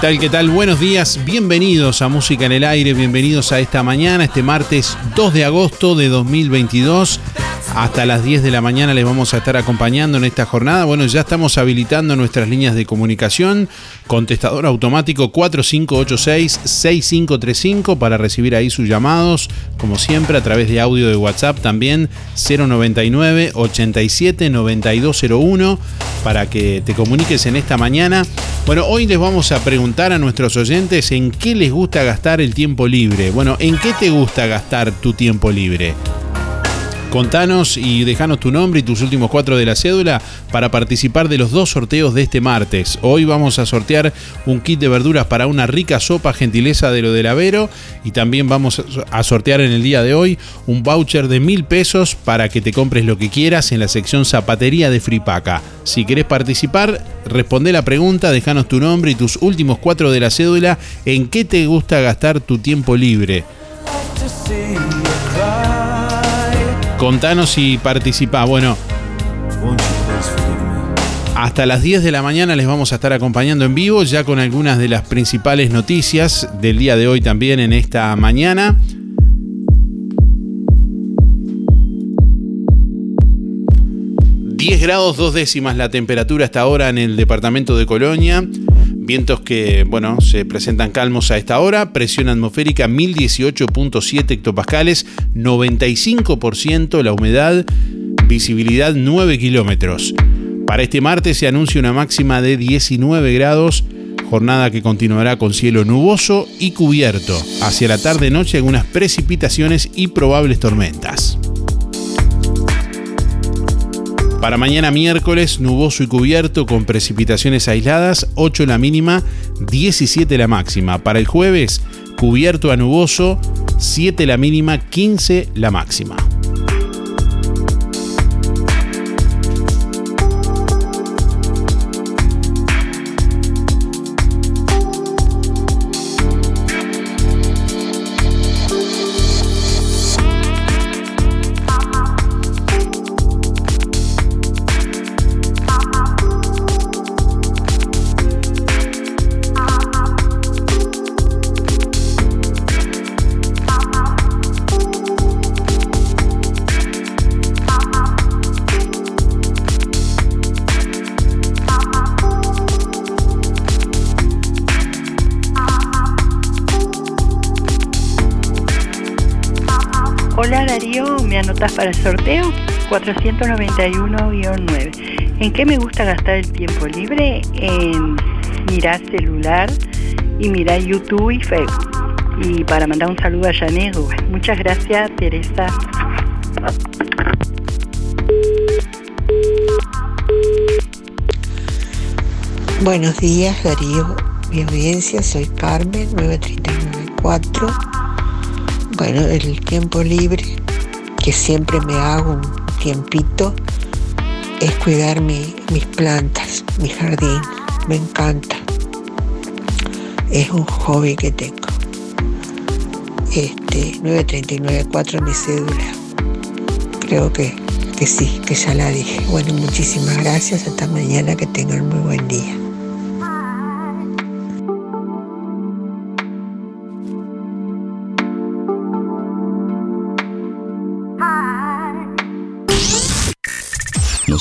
tal? ¿Qué tal? Buenos días, bienvenidos a Música en el Aire, bienvenidos a esta mañana, este martes 2 de agosto de 2022. Hasta las 10 de la mañana les vamos a estar acompañando en esta jornada. Bueno, ya estamos habilitando nuestras líneas de comunicación. Contestador automático 4586-6535 para recibir ahí sus llamados. Como siempre, a través de audio de WhatsApp también 099 87 9201 para que te comuniques en esta mañana. Bueno, hoy les vamos a preguntar a nuestros oyentes en qué les gusta gastar el tiempo libre. Bueno, ¿en qué te gusta gastar tu tiempo libre? Contanos y dejanos tu nombre y tus últimos cuatro de la cédula para participar de los dos sorteos de este martes. Hoy vamos a sortear un kit de verduras para una rica sopa gentileza de lo del Avero y también vamos a sortear en el día de hoy un voucher de mil pesos para que te compres lo que quieras en la sección zapatería de Fripaca. Si querés participar, responde la pregunta, dejanos tu nombre y tus últimos cuatro de la cédula en qué te gusta gastar tu tiempo libre. Contanos y participa. Bueno, hasta las 10 de la mañana les vamos a estar acompañando en vivo, ya con algunas de las principales noticias del día de hoy también en esta mañana. ...10 grados dos décimas la temperatura hasta ahora en el departamento de Colonia. Vientos que, bueno, se presentan calmos a esta hora. Presión atmosférica 1018.7 hectopascales, 95% la humedad, visibilidad 9 kilómetros. Para este martes se anuncia una máxima de 19 grados Jornada que continuará con cielo nuboso y cubierto. Hacia la tarde-noche algunas precipitaciones y probables tormentas. Para mañana miércoles, nuboso y cubierto con precipitaciones aisladas, 8 la mínima, 17 la máxima. Para el jueves, cubierto a nuboso, 7 la mínima, 15 la máxima. Para el sorteo 491-9. ¿En qué me gusta gastar el tiempo libre? En mirar celular y mirar YouTube y Facebook. Y para mandar un saludo a Janet, muchas gracias Teresa. Buenos días Darío, mi audiencia, soy Carmen, 9394. Bueno, el tiempo libre que siempre me hago un tiempito es cuidar mis plantas, mi jardín. Me encanta. Es un hobby que tengo. Este, 9394 mi cédula. Creo que, que sí, que ya la dije. Bueno, muchísimas gracias. Hasta mañana. Que tengan muy buen día.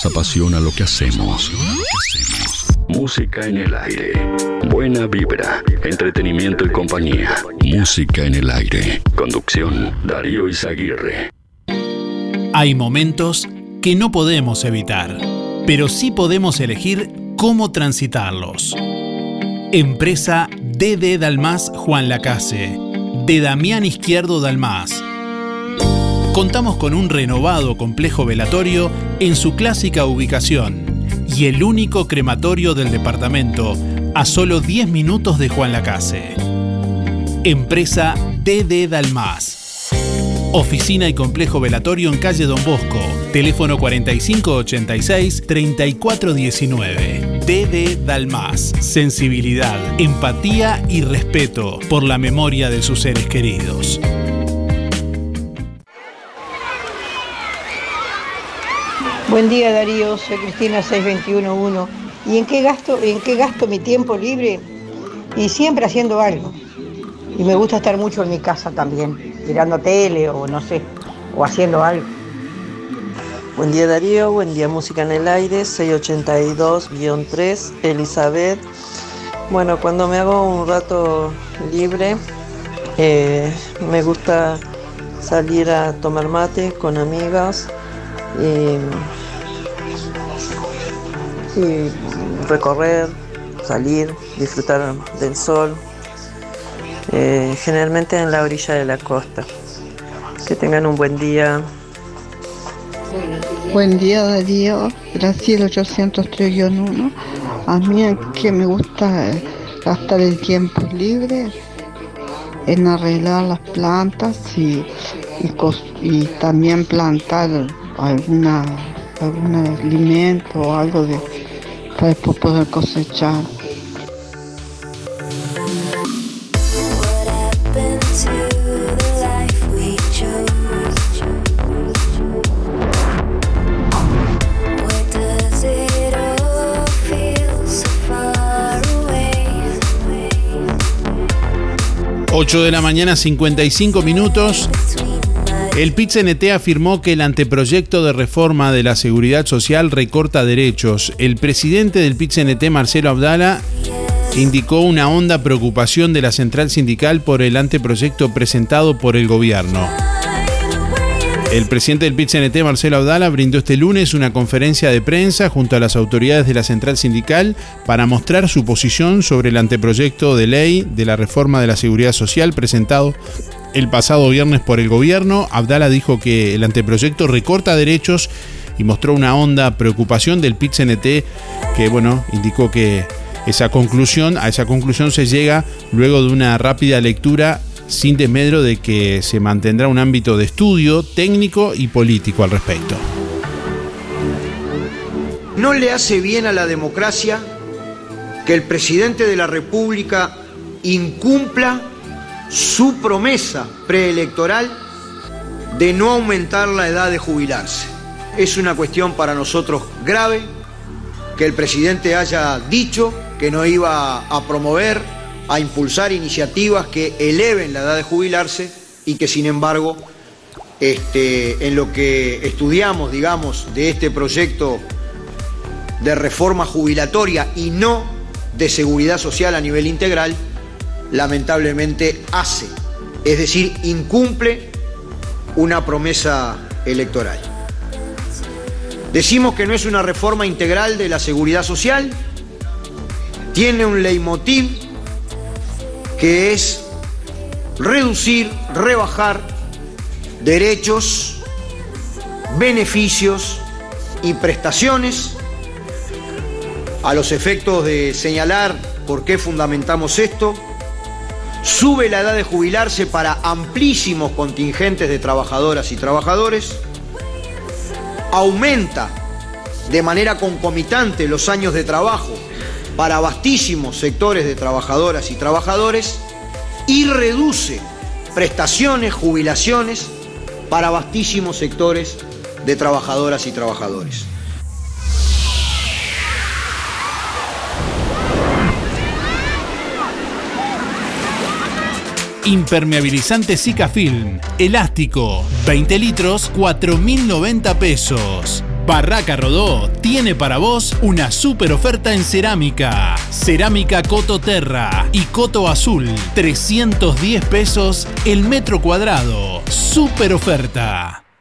Apasiona lo que hacemos. Música en el aire. Buena vibra, entretenimiento y compañía. Música en el aire. Conducción, Darío Izaguirre. Hay momentos que no podemos evitar, pero sí podemos elegir cómo transitarlos. Empresa DD Dalmas Juan Lacase, de Damián Izquierdo Dalmas contamos con un renovado complejo velatorio en su clásica ubicación y el único crematorio del departamento a solo 10 minutos de Juan Lacase. Empresa DD Dalmas. Oficina y complejo velatorio en calle Don Bosco. Teléfono 4586-3419. DD Dalmas. Sensibilidad, empatía y respeto por la memoria de sus seres queridos. Buen día Darío, soy Cristina 6211. ¿Y en qué gasto, en qué gasto mi tiempo libre? Y siempre haciendo algo. Y me gusta estar mucho en mi casa también, mirando tele o no sé, o haciendo algo. Buen día Darío, buen día Música en el Aire, 682-3, Elizabeth. Bueno, cuando me hago un rato libre, eh, me gusta salir a tomar mate con amigas y, recorrer, salir, disfrutar del sol, eh, generalmente en la orilla de la costa. Que tengan un buen día. Buen día Darío, Brasil 803-1. A mí que me gusta gastar el tiempo libre en arreglar las plantas y, y también plantar alguna, algún alimento o algo de, para poder cosechar. 8 de la mañana, 55 minutos. El PIT-CNT afirmó que el anteproyecto de reforma de la seguridad social recorta derechos. El presidente del PIT-CNT, Marcelo Abdala, indicó una honda preocupación de la central sindical por el anteproyecto presentado por el gobierno. El presidente del PIT-CNT, Marcelo Abdala, brindó este lunes una conferencia de prensa junto a las autoridades de la central sindical para mostrar su posición sobre el anteproyecto de ley de la reforma de la seguridad social presentado el pasado viernes por el gobierno. Abdala dijo que el anteproyecto recorta derechos y mostró una honda preocupación del PIT-CNT que, bueno, indicó que esa conclusión, a esa conclusión se llega luego de una rápida lectura sin desmedro de que se mantendrá un ámbito de estudio técnico y político al respecto. No le hace bien a la democracia que el presidente de la República incumpla su promesa preelectoral de no aumentar la edad de jubilarse. Es una cuestión para nosotros grave que el presidente haya dicho que no iba a promover a impulsar iniciativas que eleven la edad de jubilarse y que sin embargo este, en lo que estudiamos, digamos, de este proyecto de reforma jubilatoria y no de seguridad social a nivel integral, lamentablemente hace, es decir, incumple una promesa electoral. Decimos que no es una reforma integral de la seguridad social, tiene un leitmotiv que es reducir, rebajar derechos, beneficios y prestaciones a los efectos de señalar por qué fundamentamos esto, sube la edad de jubilarse para amplísimos contingentes de trabajadoras y trabajadores, aumenta de manera concomitante los años de trabajo para vastísimos sectores de trabajadoras y trabajadores y reduce prestaciones, jubilaciones para vastísimos sectores de trabajadoras y trabajadores. Impermeabilizante Zika Film, elástico, 20 litros, 4.090 pesos. Barraca Rodó tiene para vos una super oferta en cerámica. Cerámica Coto Terra y Coto Azul, 310 pesos el metro cuadrado. Super oferta.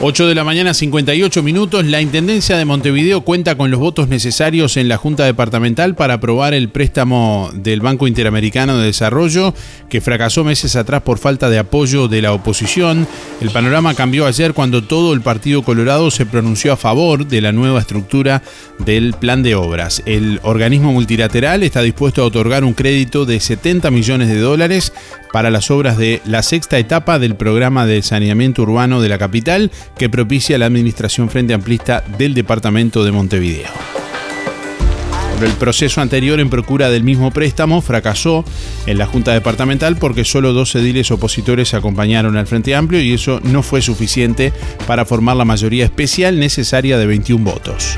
8 de la mañana, 58 minutos. La Intendencia de Montevideo cuenta con los votos necesarios en la Junta Departamental para aprobar el préstamo del Banco Interamericano de Desarrollo, que fracasó meses atrás por falta de apoyo de la oposición. El panorama cambió ayer cuando todo el Partido Colorado se pronunció a favor de la nueva estructura del plan de obras. El organismo multilateral está dispuesto a otorgar un crédito de 70 millones de dólares para las obras de la sexta etapa del programa de saneamiento urbano de la capital que propicia la Administración Frente Amplista del Departamento de Montevideo. el proceso anterior en procura del mismo préstamo fracasó en la Junta Departamental porque solo dos ediles opositores acompañaron al Frente Amplio y eso no fue suficiente para formar la mayoría especial necesaria de 21 votos.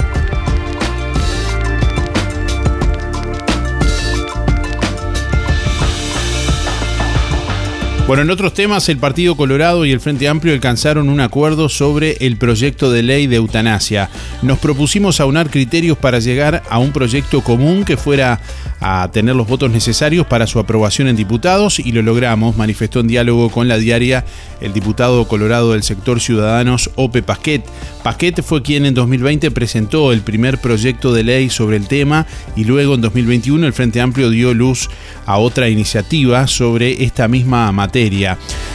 Bueno, en otros temas, el Partido Colorado y el Frente Amplio alcanzaron un acuerdo sobre el proyecto de ley de eutanasia. Nos propusimos aunar criterios para llegar a un proyecto común que fuera a tener los votos necesarios para su aprobación en diputados y lo logramos, manifestó en diálogo con la diaria el diputado colorado del sector Ciudadanos, Ope Pasquet. Pasquet fue quien en 2020 presentó el primer proyecto de ley sobre el tema y luego en 2021 el Frente Amplio dio luz a otra iniciativa sobre esta misma materia.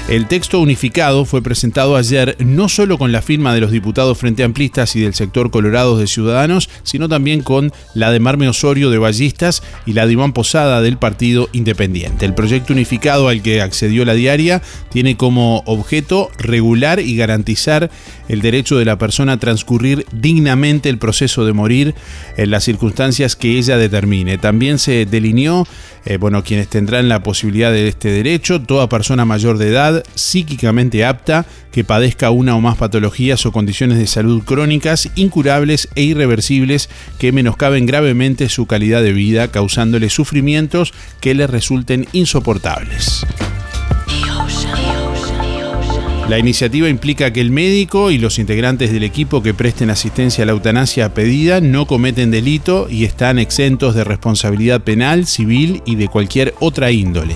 El texto unificado fue presentado ayer no solo con la firma de los diputados Frente Amplistas y del sector Colorado de Ciudadanos, sino también con la de Marme Osorio de Ballistas y la de Iván Posada del Partido Independiente. El proyecto unificado al que accedió la diaria tiene como objeto regular y garantizar el derecho de la persona a transcurrir dignamente el proceso de morir en las circunstancias que ella determine. También se delineó, eh, bueno, quienes tendrán la posibilidad de este derecho, toda persona persona mayor de edad, psíquicamente apta, que padezca una o más patologías o condiciones de salud crónicas, incurables e irreversibles que menoscaben gravemente su calidad de vida, causándole sufrimientos que le resulten insoportables. La iniciativa implica que el médico y los integrantes del equipo que presten asistencia a la eutanasia pedida no cometen delito y están exentos de responsabilidad penal, civil y de cualquier otra índole.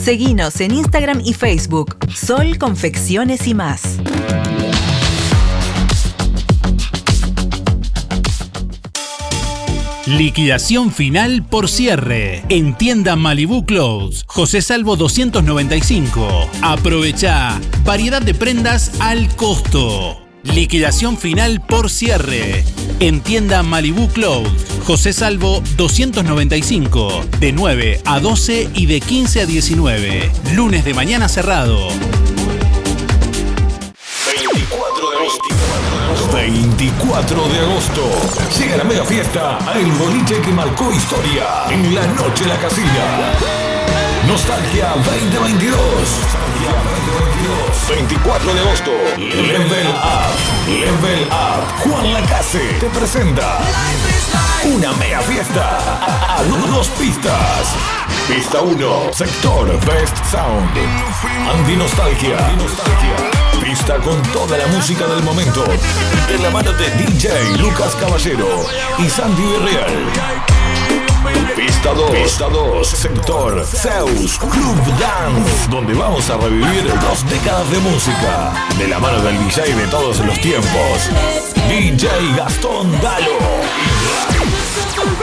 Seguinos en Instagram y Facebook, Sol Confecciones y más. Liquidación final por cierre. En tienda Malibu Clothes. José Salvo 295. Aprovecha. Variedad de prendas al costo. Liquidación final por cierre. En tienda Malibu Clothes. José Salvo 295. De 9 a 12 y de 15 a 19. Lunes de mañana cerrado. 24 de agosto. 24 de agosto. Llega la mega fiesta a El Boliche que marcó historia. En la noche la casilla. Nostalgia 2022. 24 de agosto. Level Up. Level Up. Juan Lacase te presenta una mega fiesta a, dos pistas. Pista 1, sector Best Sound. Anti-nostalgia. Pista con toda la música del momento. De la mano de DJ Lucas Caballero y Sandy Real. Pista 2, Pista 2, sector Zeus Club Dance, donde vamos a revivir dos décadas de música, de la mano del DJ de todos los tiempos, DJ Gastón Dalo.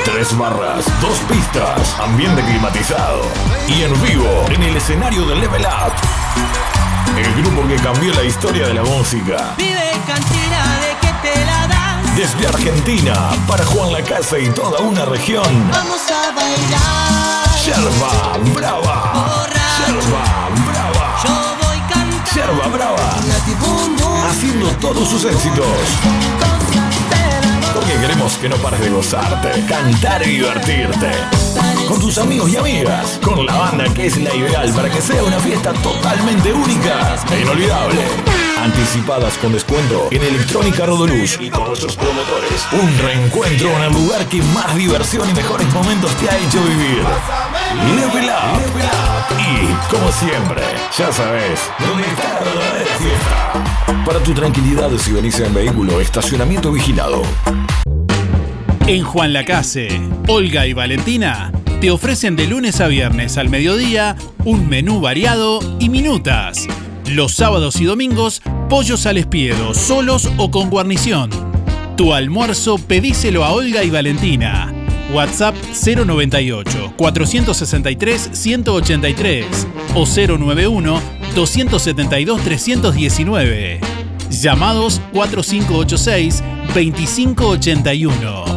Tres barras, dos pistas, ambiente climatizado y en vivo en el escenario de Level Up. El grupo que cambió la historia de la música. Vive cantina de que te la das. Desde Argentina, para Juan Lacase y toda una región. Vamos a bailar. Yerba Brava. Yerba Brava. Yo voy cantando. Yerba Brava. Haciendo todos sus éxitos. Porque queremos que no pares de gozarte, cantar y divertirte. Con tus amigos y amigas. Con la banda que es la ideal para que sea una fiesta totalmente única e inolvidable. Anticipadas con descuento en Electrónica Rodoluz y con nuestros promotores. Un reencuentro en el lugar que más diversión y mejores momentos te ha hecho vivir. Level Up. Y, como siempre, ya sabes, ¿dónde está la verdadera fiesta? Para tu tranquilidad, si venís en vehículo, estacionamiento vigilado. En Juan Lacase, Olga y Valentina te ofrecen de lunes a viernes al mediodía un menú variado y minutas. Los sábados y domingos, pollos al espiedo, solos o con guarnición. Tu almuerzo pedíselo a Olga y Valentina. WhatsApp 098 463 183 o 091 272 319. Llamados 4586 2581.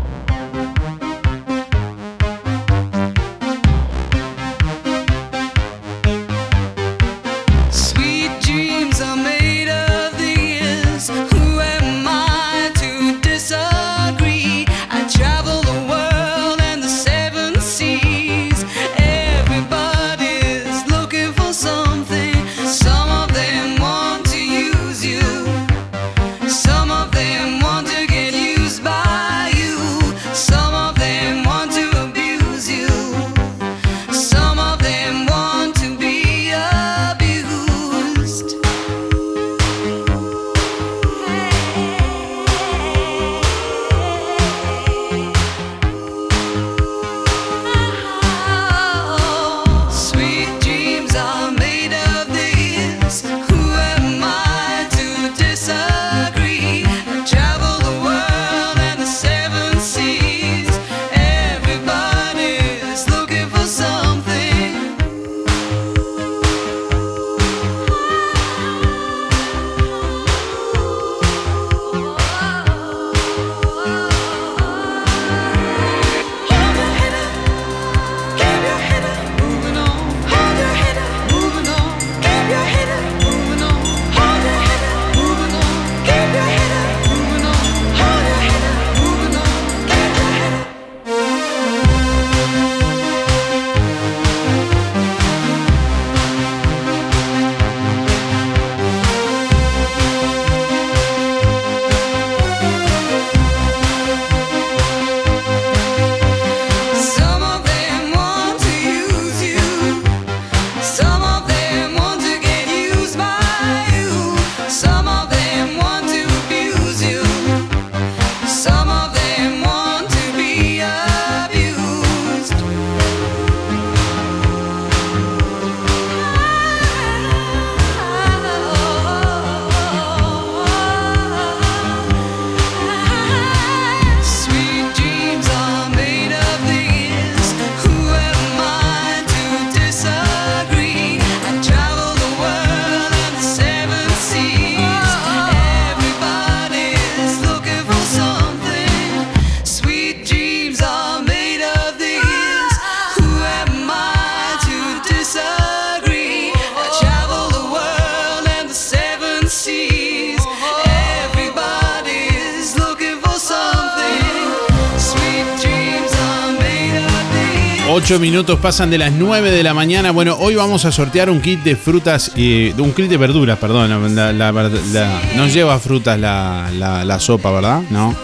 8 minutos pasan de las 9 de la mañana. Bueno, hoy vamos a sortear un kit de frutas, y un kit de verduras, perdón. la- la- la- no lleva frutas la, sopa, ¿verdad? No.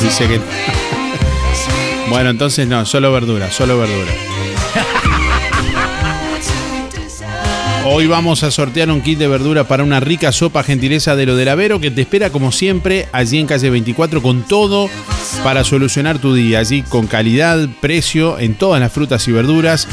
Dice que. bueno, entonces no, solo verduras, solo verduras. Hoy vamos a sortear un kit de verdura para una rica sopa gentileza de lo del Avero que te espera como siempre allí en calle 24 con todo para solucionar tu día. Allí con calidad, precio en todas las frutas y verduras,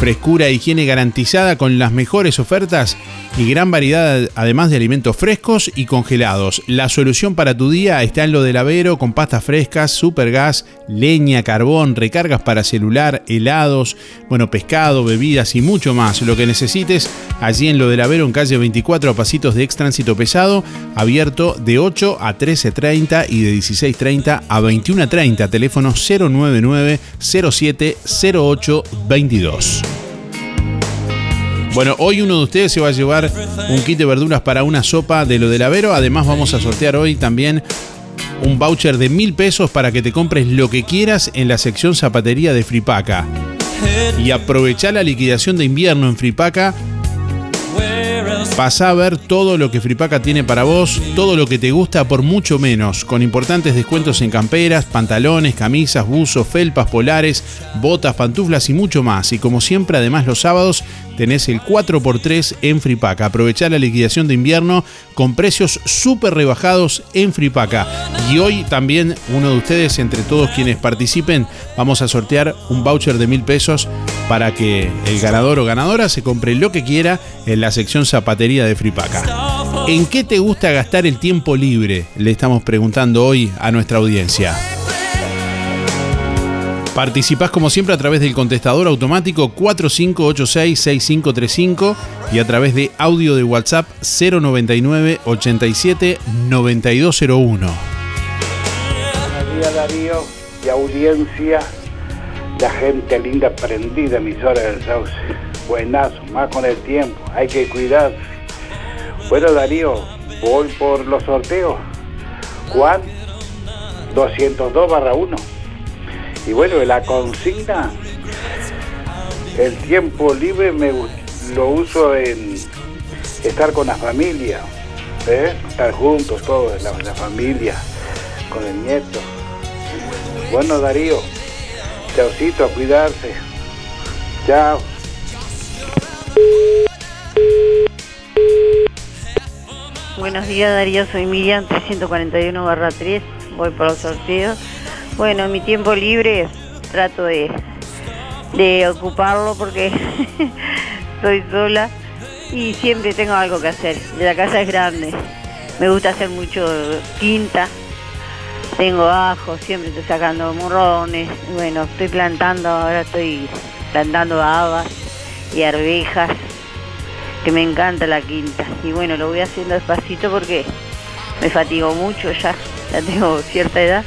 frescura e higiene garantizada con las mejores ofertas y gran variedad además de alimentos frescos y congelados. La solución para tu día está en lo del Avero con pastas frescas, supergas, leña, carbón, recargas para celular, helados, bueno, pescado, bebidas y mucho más. Lo que necesites allí en lo del Avero en calle 24 a pasitos de extránsito pesado, abierto de 8 a 13.30 y de 16.30 a 21.30. Teléfono 099 07 08 22. Bueno, hoy uno de ustedes se va a llevar un kit de verduras para una sopa de lo del Avero. Además, vamos a sortear hoy también un voucher de mil pesos para que te compres lo que quieras en la sección zapatería de Fripaca. Y aprovechá la liquidación de invierno en Fripaca. Pasá a ver todo lo que Fripaca tiene para vos, todo lo que te gusta por mucho menos, con importantes descuentos en camperas, pantalones, camisas, buzos, felpas polares, botas, pantuflas y mucho más. Y como siempre, además los sábados tenés el 4x3 en Fripaca. Aprovechá la liquidación de invierno con precios súper rebajados en Fripaca. Y hoy también uno de ustedes, entre todos quienes participen, vamos a sortear un voucher de mil pesos para que el ganador o ganadora se compre lo que quiera en la sección zapatería de Fripaca. ¿En qué te gusta gastar el tiempo libre? Le estamos preguntando hoy a nuestra audiencia. Participás como siempre a través del contestador automático 4586-6535 y a través de audio de WhatsApp 099 87 9201. Buenos Darío y audiencia, la gente linda prendida emisora del Sauce. Buenazo, más con el tiempo, hay que cuidarse. Bueno Darío, voy por los sorteos. Juan 202 barra 1. Y bueno, la consigna, el tiempo libre me lo uso en estar con la familia, ¿eh? estar juntos todos, la, la familia, con el nieto. Bueno, Darío, chaucito, a cuidarse. Chao. Buenos días Darío, soy Miriam 341 barra 3, voy por los sorteos. Bueno, en mi tiempo libre trato de, ocuparlo porque estoy sola y siempre tengo algo que hacer. La casa es grande, me gusta hacer mucho quinta, tengo ajo, siempre estoy sacando morrones, bueno, estoy plantando, ahora estoy plantando habas y arvejas que me encanta la quinta. Y bueno, lo voy haciendo despacito porque me fatigo mucho ya, ya tengo cierta edad,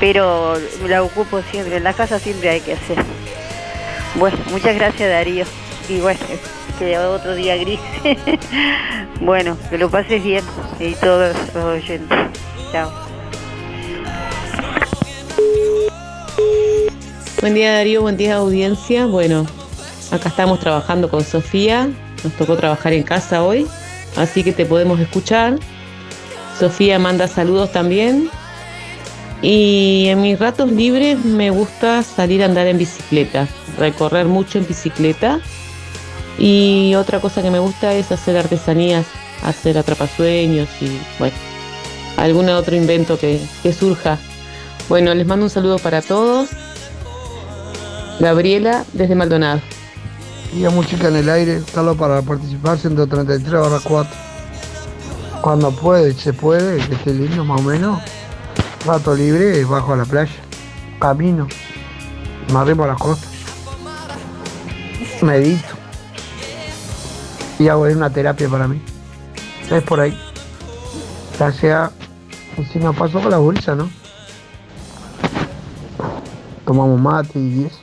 pero la ocupo siempre, en la casa siempre hay que hacer. Bueno, muchas gracias Darío. Y bueno, que otro día gris. bueno, que lo pases bien y todos los oyentes. Chao. Buen día Darío, buen día audiencia. Bueno, acá estamos trabajando con Sofía. Nos tocó trabajar en casa hoy, así que te podemos escuchar. Sofía manda saludos también. Y en mis ratos libres me gusta salir a andar en bicicleta, recorrer mucho en bicicleta. Y otra cosa que me gusta es hacer artesanías, hacer atrapasueños y bueno, algún otro invento que, surja. Bueno, les mando un saludo para todos. Gabriela desde Maldonado. Y a música en el aire, solo para participar 133 barra 4. Cuando puede, se puede, que esté lindo más o menos. Rato libre, bajo a la playa. Camino. Me arrimo a las costas. Medito. Y hago una terapia para mí. Es por ahí. Ya sea, si nos pasó con la bolsa, ¿no? Tomamos mate y eso.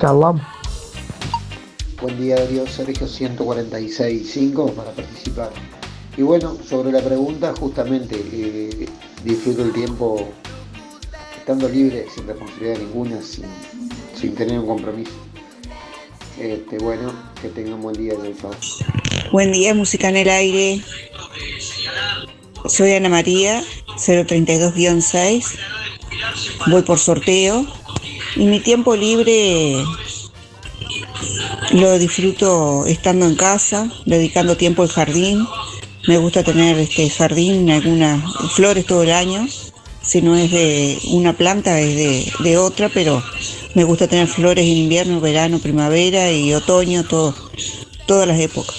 Charlamos. Buen día Darío, Sergio 146.5 para participar. Y bueno, sobre la pregunta, justamente eh, disfruto el tiempo estando libre, sin responsabilidad ninguna, sin, sin tener un compromiso. Este, bueno, que tengan buen día, chao. Buen día, música en el aire. Soy Ana María, 032-6. Voy por sorteo. Y mi tiempo libre lo disfruto estando en casa, dedicando tiempo al jardín. Me gusta tener este jardín, algunas flores todo el año. Si no es de una planta, es de, otra, pero me gusta tener flores en invierno, verano, primavera y otoño, todas las épocas.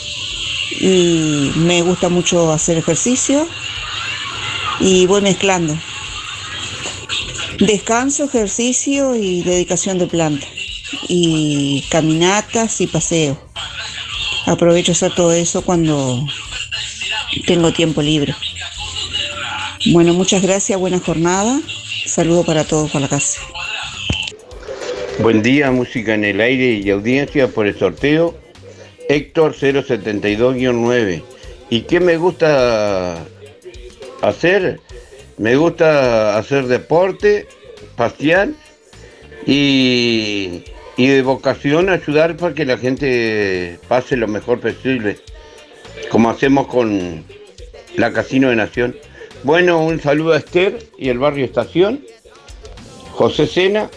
Y me gusta mucho hacer ejercicio y voy mezclando. Descanso, ejercicio y dedicación de planta. Y caminatas y paseo. Aprovecho hacer todo eso cuando tengo tiempo libre. Bueno, muchas gracias, buena jornada. Saludo para todos por la casa. Buen día, música en el aire y audiencia por el sorteo. Héctor 072-9. ¿Y qué me gusta hacer? Me gusta hacer deporte, pasear y, y de vocación ayudar para que la gente pase lo mejor posible, como hacemos con la Casino de Nación. Bueno, un saludo a Esther y el barrio Estación, José Sena,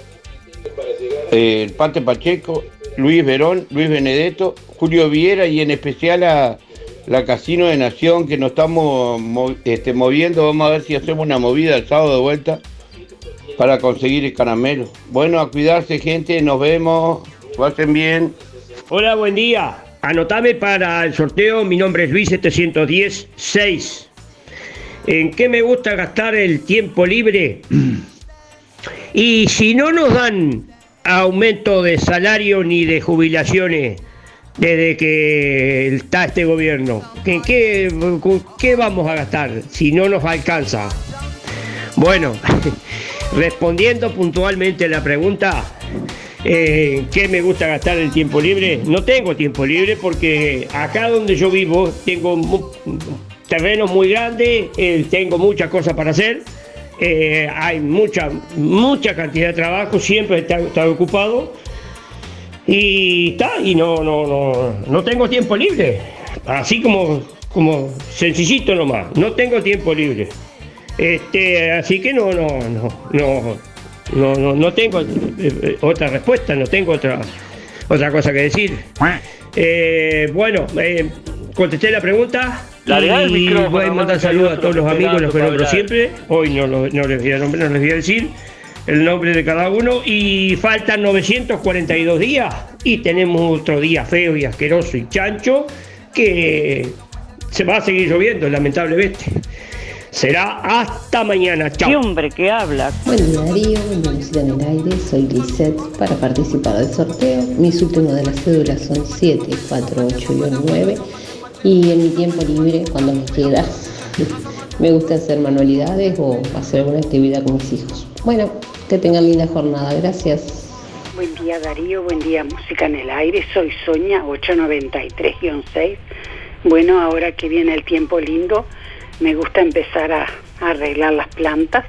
eh, el Pate Pacheco, Luis Verón, Luis Benedetto, Julio Viera y en especial a la Casino de Nación que nos estamos mo- este, moviendo. Vamos a ver si hacemos una movida el sábado de vuelta para conseguir el caramelo. Bueno, a cuidarse gente, nos vemos. pasen bien. Hola, buen día. Anotame para el sorteo, mi nombre es Luis 710 6. ¿En qué me gusta gastar el tiempo libre? Y si no nos dan aumento de salario ni de jubilaciones desde que está este gobierno, ¿en qué, qué vamos a gastar si no nos alcanza? Bueno, respondiendo puntualmente a la pregunta, eh, ¿qué me gusta gastar el tiempo libre? No tengo tiempo libre porque acá donde yo vivo tengo terrenos muy grandes, eh, tengo muchas cosas para hacer, eh, hay mucha, mucha cantidad de trabajo, siempre está, está ocupado y está, y no, no, no, no tengo tiempo libre, así como, como sencillito nomás, no tengo tiempo libre. Este, así que no, no, no, no, no, no, no tengo eh, eh, otra respuesta, no tengo otra, otra cosa que decir. Eh, bueno, eh, contesté la pregunta el y micrófono, voy a mandar saludos a todos los amigos, los que nombro siempre. Hoy no les voy a nombrar, no les voy a decir el nombre de cada uno y faltan 942 días y tenemos otro día feo y asqueroso y chancho que se va a seguir lloviendo lamentablemente. Será hasta mañana. Chao. ¿Qué hombre que habla? Buen día Darío, buen día Música en el Aire, soy Lisette para participar del sorteo. Mis últimos de las cédulas son 7, 4, 8 y 9. Y en mi tiempo libre, cuando me queda, me gusta hacer manualidades o hacer alguna actividad con mis hijos. Bueno, que tengan linda jornada, gracias. Buen día Darío, buen día Música en el Aire, soy Soña 893-6. Bueno, ahora que viene el tiempo lindo, me gusta empezar a, arreglar las plantas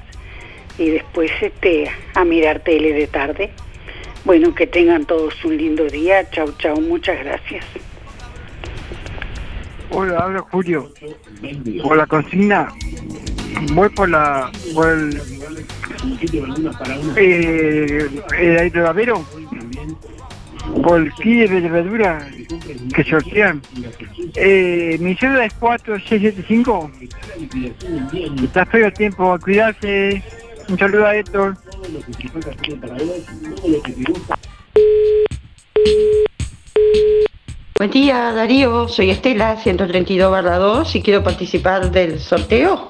y después este, a mirar tele de tarde. Bueno, que tengan todos un lindo día. Chau, chau, muchas gracias. Hola, habla Julio. Por la consigna, voy por la. por el. Eh, el aerodavero. De verdura que sortean. Eh, mi cédula es 4675. Está feo el tiempo, a cuidarse. Un saludo a Héctor. Buen día Darío, soy Estela, 132 barra 2 y quiero participar del sorteo.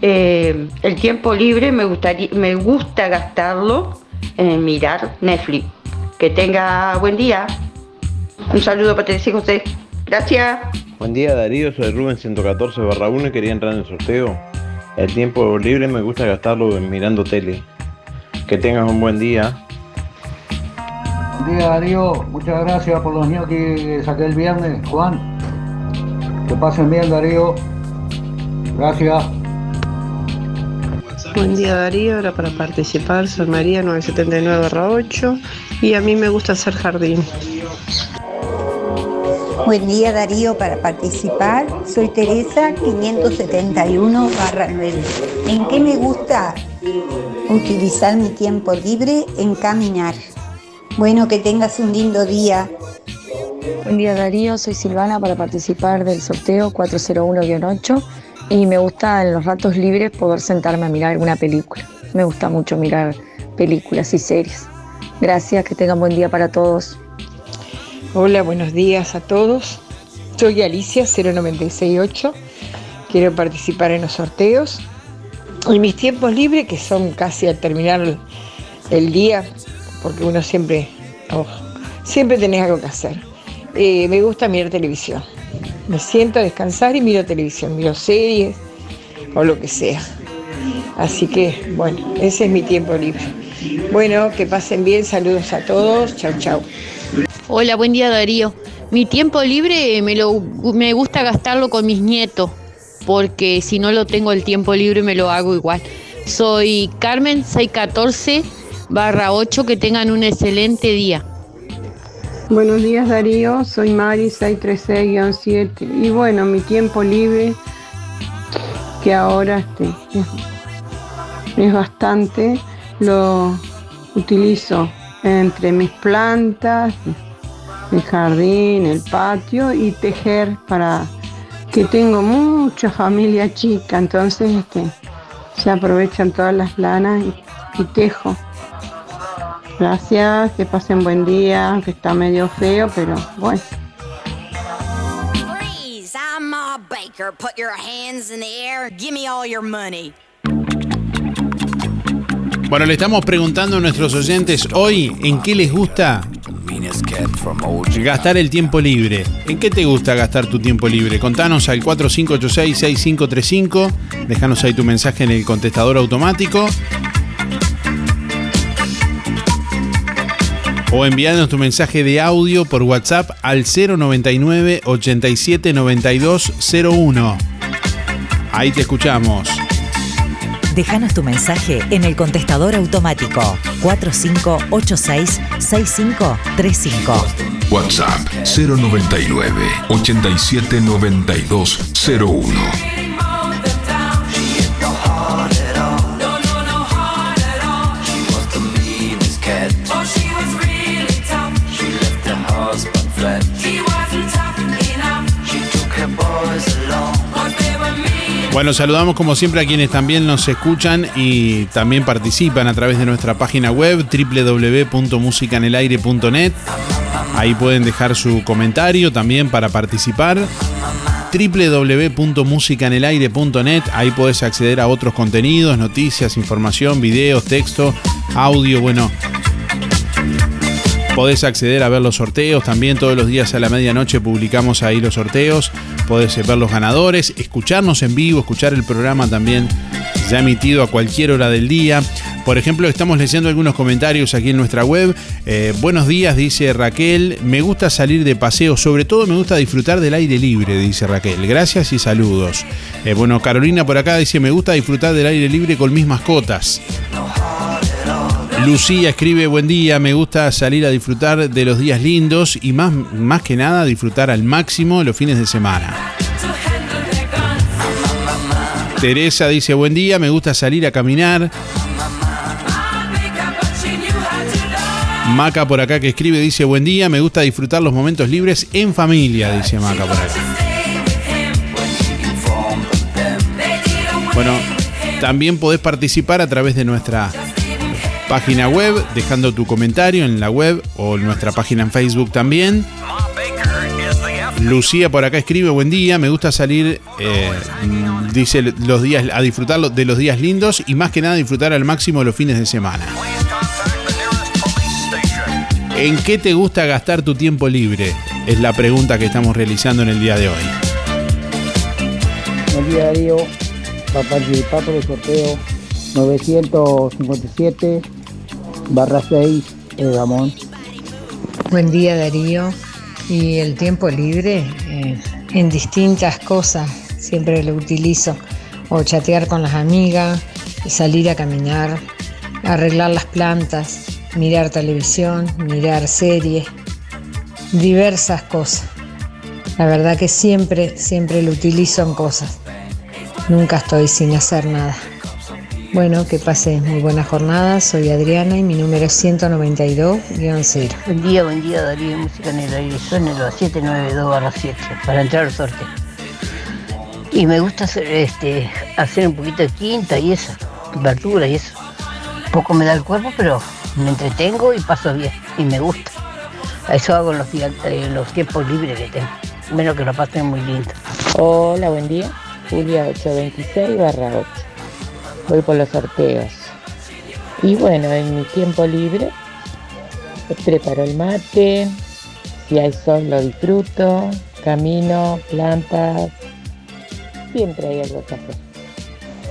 Eh, el tiempo libre me, gustaría, me gusta gastarlo en mirar Netflix. Que tenga buen día. Un saludo para Teresa y José. Gracias. Buen día Darío, soy Rubén 114 barra 1 y quería entrar en el sorteo. El tiempo libre me gusta gastarlo en mirando tele. Que tengas un buen día. Buen día Darío, muchas gracias por los niños que saqué el viernes, Juan. Que pasen bien Darío. Gracias. Buen día Darío, era para participar, soy María 979-8 y a mí me gusta hacer jardín. Buen día Darío para participar. Soy Teresa 571 9. ¿En qué me gusta utilizar mi tiempo libre? En caminar. Bueno, que tengas un lindo día. Buen día Darío, soy Silvana para participar del sorteo 401-8 y me gusta en los ratos libres poder sentarme a mirar alguna película. Me gusta mucho mirar películas y series. Gracias, que tengan buen día para todos. Hola, buenos días a todos. Soy Alicia 0968. Quiero participar en los sorteos. En mis tiempos libres, que son casi al terminar el- el día, porque uno siempre, oh, siempre tenés algo que hacer. Eh, me gusta mirar televisión. Me siento a descansar y miro televisión, miro series o lo que sea. Así que, bueno, ese es mi tiempo libre. Bueno, que pasen bien, saludos a todos, chau chau. Hola, buen día Darío. Mi tiempo libre me, lo, me gusta gastarlo con mis nietos, porque si no lo tengo el tiempo libre me lo hago igual. Soy Carmen 614 barra 8, que tengan un excelente día. Buenos días Darío, soy Mari 636-7 y bueno, mi tiempo libre que ahora este, es, bastante, lo utilizo entre mis plantas, el jardín, el patio y tejer para que tengo mucha familia chica, entonces este, se aprovechan todas las lanas y tejo. Gracias, que pasen buen día, aunque está medio feo, pero bueno. Freeze! I'm Ma Baker. Put your hands in the air. Give me all your money. Bueno, le estamos preguntando a nuestros oyentes hoy en qué les gusta gastar el tiempo libre. ¿En qué te gusta gastar tu tiempo libre? Contanos al 4586-6535. Déjanos ahí tu mensaje en el contestador automático. O envianos tu mensaje de audio por WhatsApp al 099 87 01. Ahí te escuchamos. Déjanos tu mensaje en el contestador automático 4586-6535. WhatsApp 099 87 92 01. Bueno, saludamos como siempre a quienes también nos escuchan y también participan a través de nuestra página web www.musicanelaire.net. Ahí pueden dejar su comentario también para participar www.musicanelaire.net. Ahí puedes acceder a otros contenidos, noticias, información, videos, texto, audio. Bueno, podés acceder a ver los sorteos. También todos los días a la medianoche publicamos ahí los sorteos. Podés ver los ganadores, escucharnos en vivo, escuchar el programa también ya emitido a cualquier hora del día. Por ejemplo, estamos leyendo algunos comentarios aquí en nuestra web. Eh, buenos días, dice Raquel. Me gusta salir de paseo, sobre todo me gusta disfrutar del aire libre, dice Raquel. Gracias y saludos. Eh, bueno, Carolina por acá dice, me gusta disfrutar del aire libre con mis mascotas. Lucía escribe, buen día, me gusta salir a disfrutar de los días lindos y más, más que nada disfrutar al máximo los fines de semana. Teresa dice, buen día, me gusta salir a caminar. Maca por acá que escribe dice, buen día, me gusta disfrutar los momentos libres en familia, dice Maca por acá. Bueno, también podés participar a través de nuestra página web, dejando tu comentario en la web o nuestra página en Facebook también. Lucía por acá escribe, buen día, me gusta salir, eh, dice los días, a disfrutar de los días lindos y más que nada disfrutar al máximo los fines de semana. ¿En qué te gusta gastar tu tiempo libre? Es la pregunta que estamos realizando en el día de hoy. Buen día Darío, para participar por el sorteo 957 barra 6 el Ramón. Buen día Darío. Y el tiempo libre eh, en distintas cosas siempre lo utilizo. O chatear con las amigas, salir a caminar, arreglar las plantas, mirar televisión, mirar series, diversas cosas. La verdad que siempre, siempre lo utilizo en cosas. Nunca estoy sin hacer nada. Bueno, que pases muy buena jornada. Soy Adriana y mi número es 192-0. Buen día, buen día, Darío. Música en el aire. Son el 792-7 para entrar al sorteo. Y me gusta hacer, este, hacer un poquito de quinta y eso, verdura y eso. Poco me da el cuerpo, pero me entretengo y paso bien. Y me gusta. Eso hago en los, días, en los tiempos libres que tengo. Menos que lo pasen muy lindo. Hola, buen día. Julia 826 barra 8 voy por los sorteos. Y bueno, en mi tiempo libre preparo el mate, si hay sol lo disfruto, camino, plantas, siempre hay algo que hacer.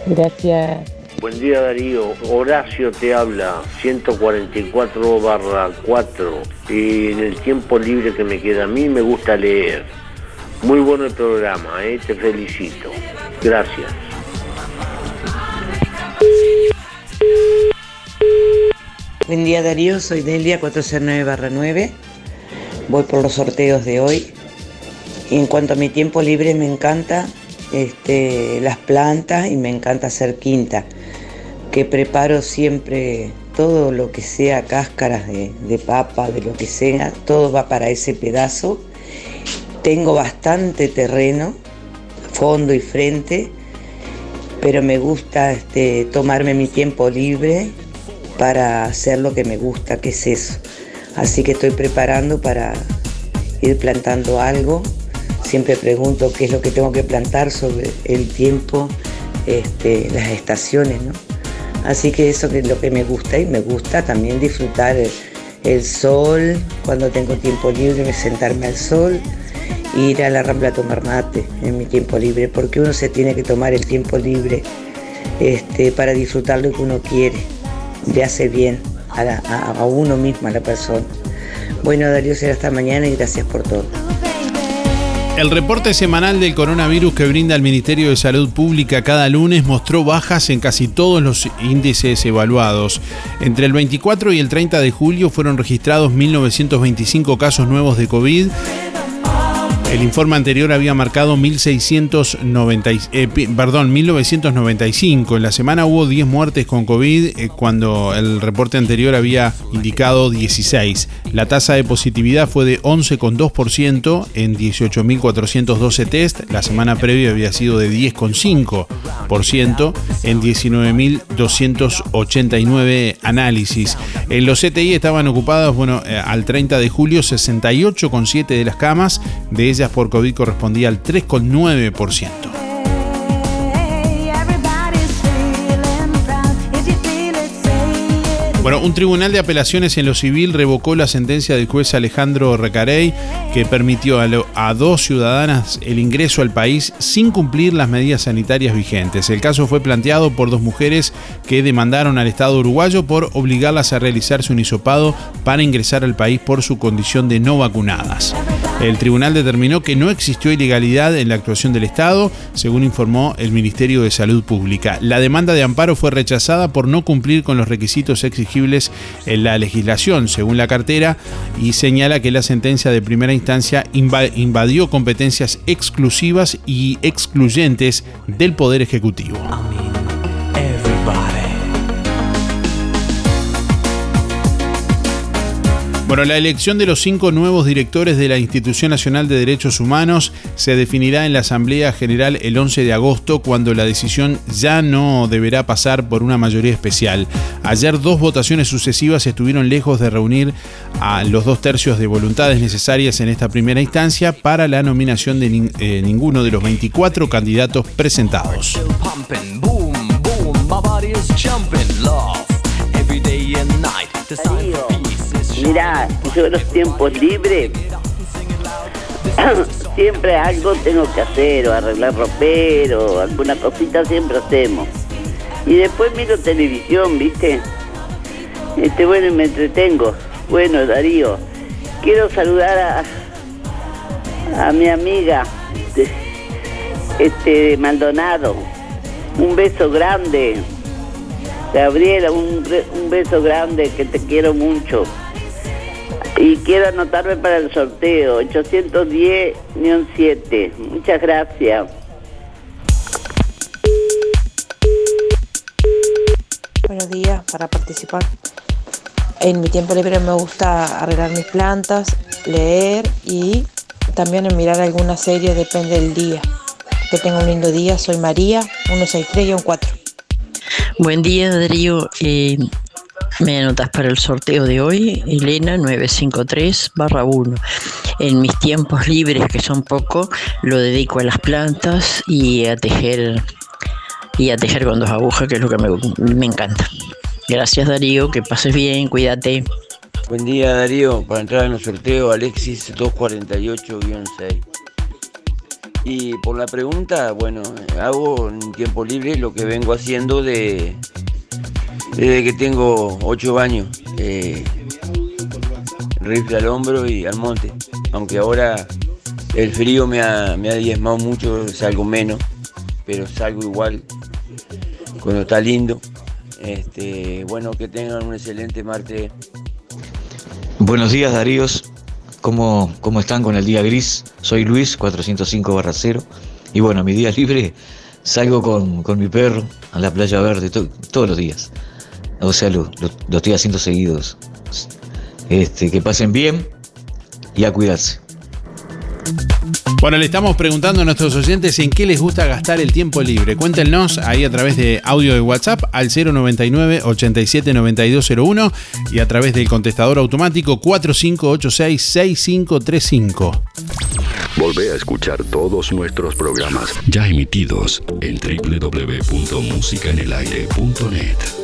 Gracias. Buen día Darío, Horacio te habla, 144 barra 4 y en el tiempo libre que me queda a mí me gusta leer. Muy bueno el programa, ¿eh? te felicito. Gracias. Buen día Darío, soy Delia 409-9. Voy por los sorteos de hoy. Y en cuanto a mi tiempo libre me encanta este, las plantas y me encanta hacer quinta. Que preparo siempre todo lo que sea cáscaras de, papa, de lo que sea, todo va para ese pedazo. Tengo bastante terreno, fondo y frente, pero me gusta este, tomarme mi tiempo libre para hacer lo que me gusta, que es eso. Así que estoy preparando para ir plantando algo. Siempre pregunto qué es lo que tengo que plantar sobre el tiempo, este, las estaciones, ¿no? Así que eso es lo que me gusta y me gusta también disfrutar el, sol, cuando tengo tiempo libre, sentarme al sol, ir a la rambla a tomar mate en mi tiempo libre, porque uno se tiene que tomar el tiempo libre este, para disfrutar lo que uno quiere, le hace bien a, uno mismo, a la persona. Bueno, Darío, será hasta mañana y gracias por todo. El reporte semanal del coronavirus que brinda el Ministerio de Salud Pública cada lunes mostró bajas en casi todos los índices evaluados. Entre el 24 y el 30 de julio fueron registrados 1.925 casos nuevos de COVID. El informe anterior había marcado 1690, y- eh, perdón, 1995. En la semana hubo 10 muertes con COVID eh, cuando el reporte anterior había indicado 16. La tasa de positividad fue de 11,2% en 18.412 test. La semana previa había sido de 10,5% en 19.289 análisis. En los CTI estaban ocupadas, bueno, eh, al 30 de julio 68,7 de las camas, de ellas por COVID correspondía al 3,9%. Bueno, un tribunal de apelaciones en lo civil revocó la sentencia del juez Alejandro Recarey que permitió a, a dos ciudadanas el ingreso al país sin cumplir las medidas sanitarias vigentes. El caso fue planteado por dos mujeres que demandaron al Estado uruguayo por obligarlas a realizarse un hisopado para ingresar al país por su condición de no vacunadas. El tribunal determinó que no existió ilegalidad en la actuación del Estado, según informó el Ministerio de Salud Pública. La demanda de amparo fue rechazada por no cumplir con los requisitos exigibles en la legislación, según la cartera, y señala que la sentencia de primera instancia inva- invadió competencias exclusivas y excluyentes del Poder Ejecutivo. Bueno, la elección de los cinco nuevos directores de la Institución Nacional de Derechos Humanos se definirá en la Asamblea General el 11 de agosto, cuando la decisión ya no deberá pasar por una mayoría especial. Ayer dos votaciones sucesivas estuvieron lejos de reunir a los dos tercios de voluntades necesarias en esta primera instancia para la nominación de eh, ninguno de los 24 candidatos presentados. Mira, yo en los tiempos libres siempre algo tengo que hacer, o arreglar ropero, alguna cosita siempre hacemos. Y después miro televisión, ¿viste? Este, bueno, y me entretengo. Bueno, Darío, quiero saludar a, a mi amiga este, Maldonado. Un beso grande. Gabriela, un, un beso grande, que te quiero mucho. Y quiero anotarme para el sorteo, 810-7. Muchas gracias. Buenos días, para participar. En mi tiempo libre me gusta arreglar mis plantas, leer y también en mirar alguna serie, depende del día. Que tenga un lindo día, soy María, 163 y un 4. Buen día, Darío. Eh, me anotas para el sorteo de hoy, Elena 953 1. En mis tiempos libres, que son poco, lo dedico a las plantas y a tejer y a tejer con dos agujas, que es lo que me, me encanta. Gracias, Darío. Que pases bien, cuídate. Buen día Darío, para entrar en el sorteo Alexis 248-6. Y por la pregunta, bueno, hago en tiempo libre lo que vengo haciendo de desde que tengo 8 años. eh, rifle al hombro y al monte. Aunque ahora el frío me ha, me ha diezmado mucho, salgo menos, pero salgo igual cuando está lindo. Este, bueno, que tengan un excelente martes. Buenos días Daríos, ¿Cómo, ¿cómo están con el día gris? Soy Luis, 405 barra 0. Y bueno, mi día libre salgo con, con mi perro a la playa verde to- todos los días. O sea, lo, lo- lo estoy haciendo seguidos. Este, que pasen bien y a cuidarse. Bueno, le estamos preguntando a nuestros oyentes en qué les gusta gastar el tiempo libre. Cuéntenos ahí a través de audio de WhatsApp al 099 879201 y a través del contestador automático 4586 6535. Volvé a escuchar todos nuestros programas ya emitidos en www.musicaenelaire.net.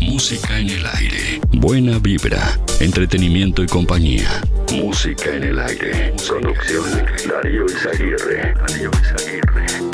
Música en el aire. Buena vibra, entretenimiento y compañía. Música en el aire. Producción Darío Izaguirre. Darío Izaguirre.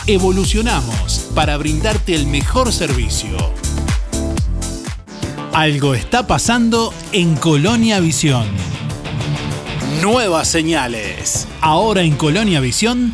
Evolucionamos para brindarte el mejor servicio. Algo está pasando en Colonia Visión. Nuevas señales. Ahora en Colonia Visión,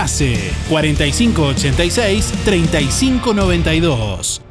Lacase, 4586-3592.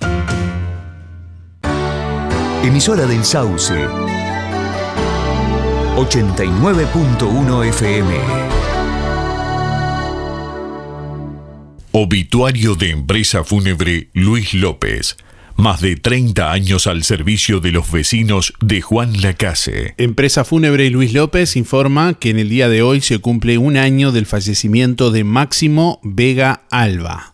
Emisora del Sauce. 89.1 FM. Obituario de empresa fúnebre Luis López. Más de 30 años al servicio de los vecinos de Juan Lacase. Empresa Fúnebre Luis López informa que en el día de hoy se cumple un año del fallecimiento de Máximo Vega Alba.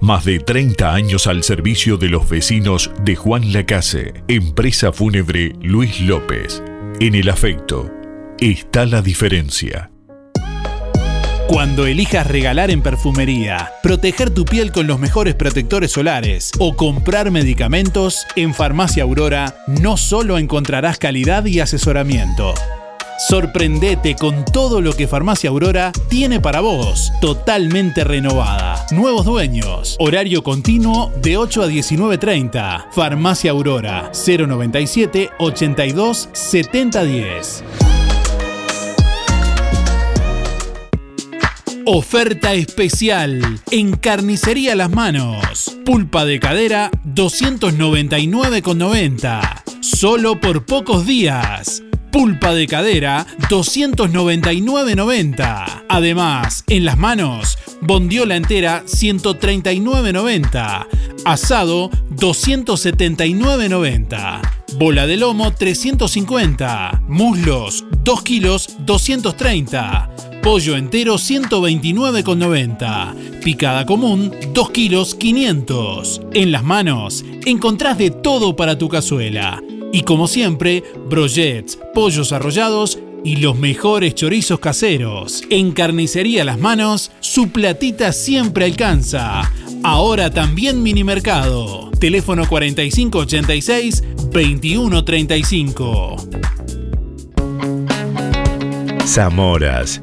Más de 30 años al servicio de los vecinos de Juan Lacase. Empresa fúnebre Luis López. En el afecto está la diferencia. Cuando elijas regalar en perfumería, proteger tu piel con los mejores protectores solares o comprar medicamentos, en Farmacia Aurora no solo encontrarás calidad y asesoramiento. Sorprendete con todo lo que Farmacia Aurora tiene para vos, totalmente renovada. Nuevos dueños, horario continuo de 8 a 19.30. Farmacia Aurora 097 82 7010. Oferta especial en Carnicería Las Manos. Pulpa de cadera 299,90. Solo por pocos días. Pulpa de cadera 299,90. Además, en Las Manos, bondiola entera 139,90. Asado 279,90. Bola de lomo 350. Muslos 2 kilos 230. Pollo entero 129,90. Picada común 2 kilos 500. En las manos encontrás de todo para tu cazuela. Y como siempre, brochets, pollos arrollados y los mejores chorizos caseros. En Carnicería Las Manos, su platita siempre alcanza. Ahora también mini mercado. Teléfono 4586-2135. Zamoras.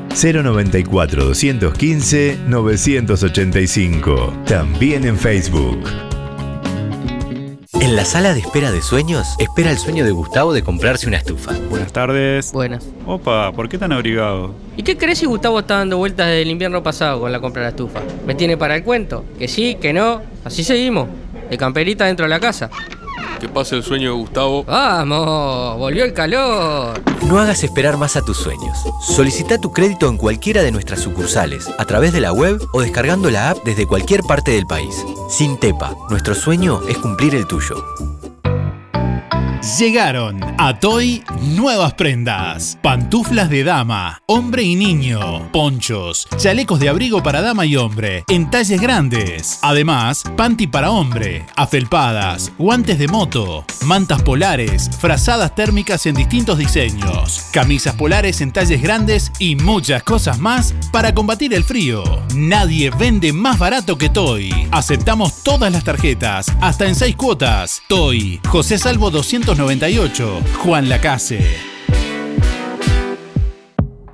094 215 985. También en Facebook. En la sala de espera de sueños, espera el sueño de Gustavo de comprarse una estufa. Buenas tardes. Buenas. Opa, ¿por qué tan abrigado? ¿Y qué crees si Gustavo está dando vueltas desde el invierno pasado con la compra de la estufa? ¿Me tiene para el cuento? Que sí, que no. Así seguimos. De camperita dentro de la casa. Que pase el sueño de Gustavo. ¡Vamos! ¡Volvió el calor! No hagas esperar más a tus sueños. Solicita tu crédito en cualquiera de nuestras sucursales, a través de la web o descargando la app desde cualquier parte del país. Sin Tepa, nuestro sueño es cumplir el tuyo. Llegaron a Toy nuevas prendas. Pantuflas de dama, hombre y niño, ponchos, chalecos de abrigo para dama y hombre, en talles grandes. Además, panty para hombre, afelpadas, guantes de moto, mantas polares, frazadas térmicas en distintos diseños, camisas polares en talles grandes y muchas cosas más para combatir el frío. Nadie vende más barato que Toy. Aceptamos todas las tarjetas, hasta en 6 cuotas. Toy, José Salvo 298, Juan Lacase.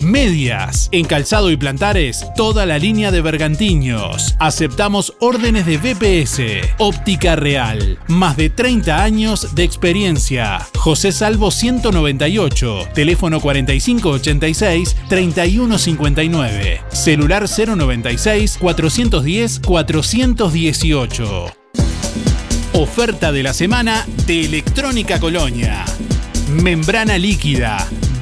medias. En calzado y plantares, toda la línea de bergantiños. Aceptamos órdenes de BPS. Óptica Real. Más de 30 años de experiencia. José Salvo 198. Teléfono 4586-3159. Celular 096-410-418. Oferta de la semana de Electrónica Colonia. Membrana líquida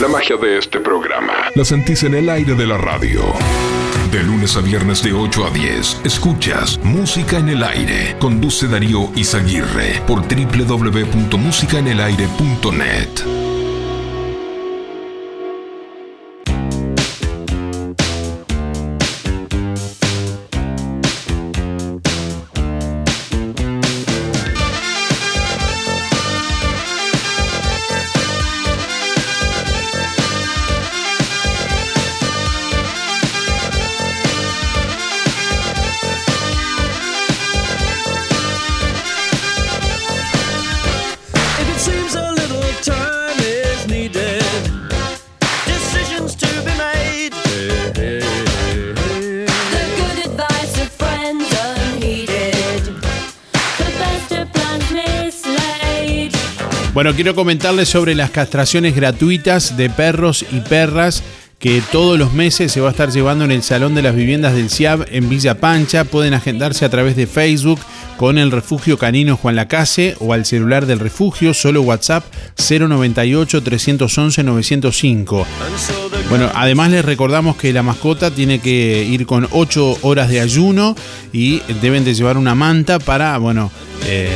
La magia de este programa la sentís en el aire de la radio. De lunes a viernes de 8 a 10, escuchas Música en el Aire. Conduce Darío Izaguirre por www.musicaenelaire.net. quiero comentarles sobre las castraciones gratuitas de perros y perras que todos los meses se va a estar llevando en el Salón de las Viviendas del CIAB en Villa Pancha. Pueden agendarse a través de Facebook con el Refugio Canino Juan Lacase o al celular del refugio, solo WhatsApp 098 311 905. Bueno, además les recordamos que la mascota tiene que ir con 8 horas de ayuno y deben de llevar una manta para, bueno, eh,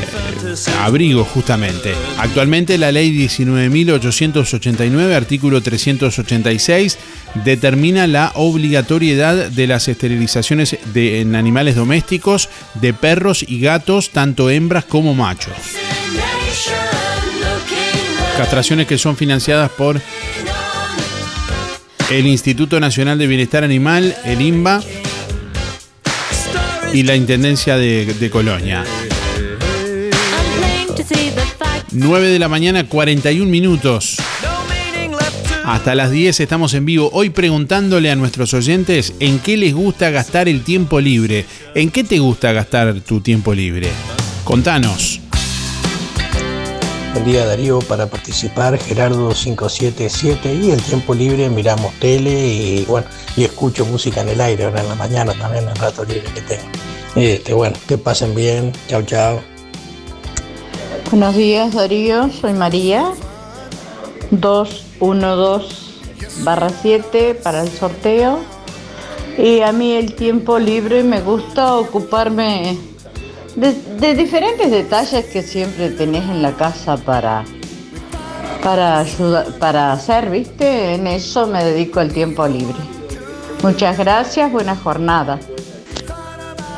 abrigo justamente. Actualmente la ley 19.889, artículo 386, determina la obligatoriedad de las esterilizaciones en animales domésticos de perros y gatos, tanto hembras como machos. Castraciones que son financiadas por el Instituto Nacional de Bienestar Animal, el INBA, y la Intendencia de, de Colonia. 9 de la mañana, 41 minutos. Hasta las 10 estamos en vivo. Hoy preguntándole a nuestros oyentes en qué les gusta gastar el tiempo libre. ¿En qué te gusta gastar tu tiempo libre? Contanos. Buen día Darío, para participar Gerardo 577 y el tiempo libre miramos tele y bueno, y escucho música en el aire ahora en la mañana también el rato libre que tengo. Este, bueno, que pasen bien, chao chao. Buenos días Darío, soy María 212 barra 7 para el sorteo y a mí el tiempo libre me gusta ocuparme de, diferentes detalles que siempre tenés en la casa para, para, ayudar, para hacer, ¿viste? En eso me dedico el tiempo libre. Muchas gracias, buena jornada.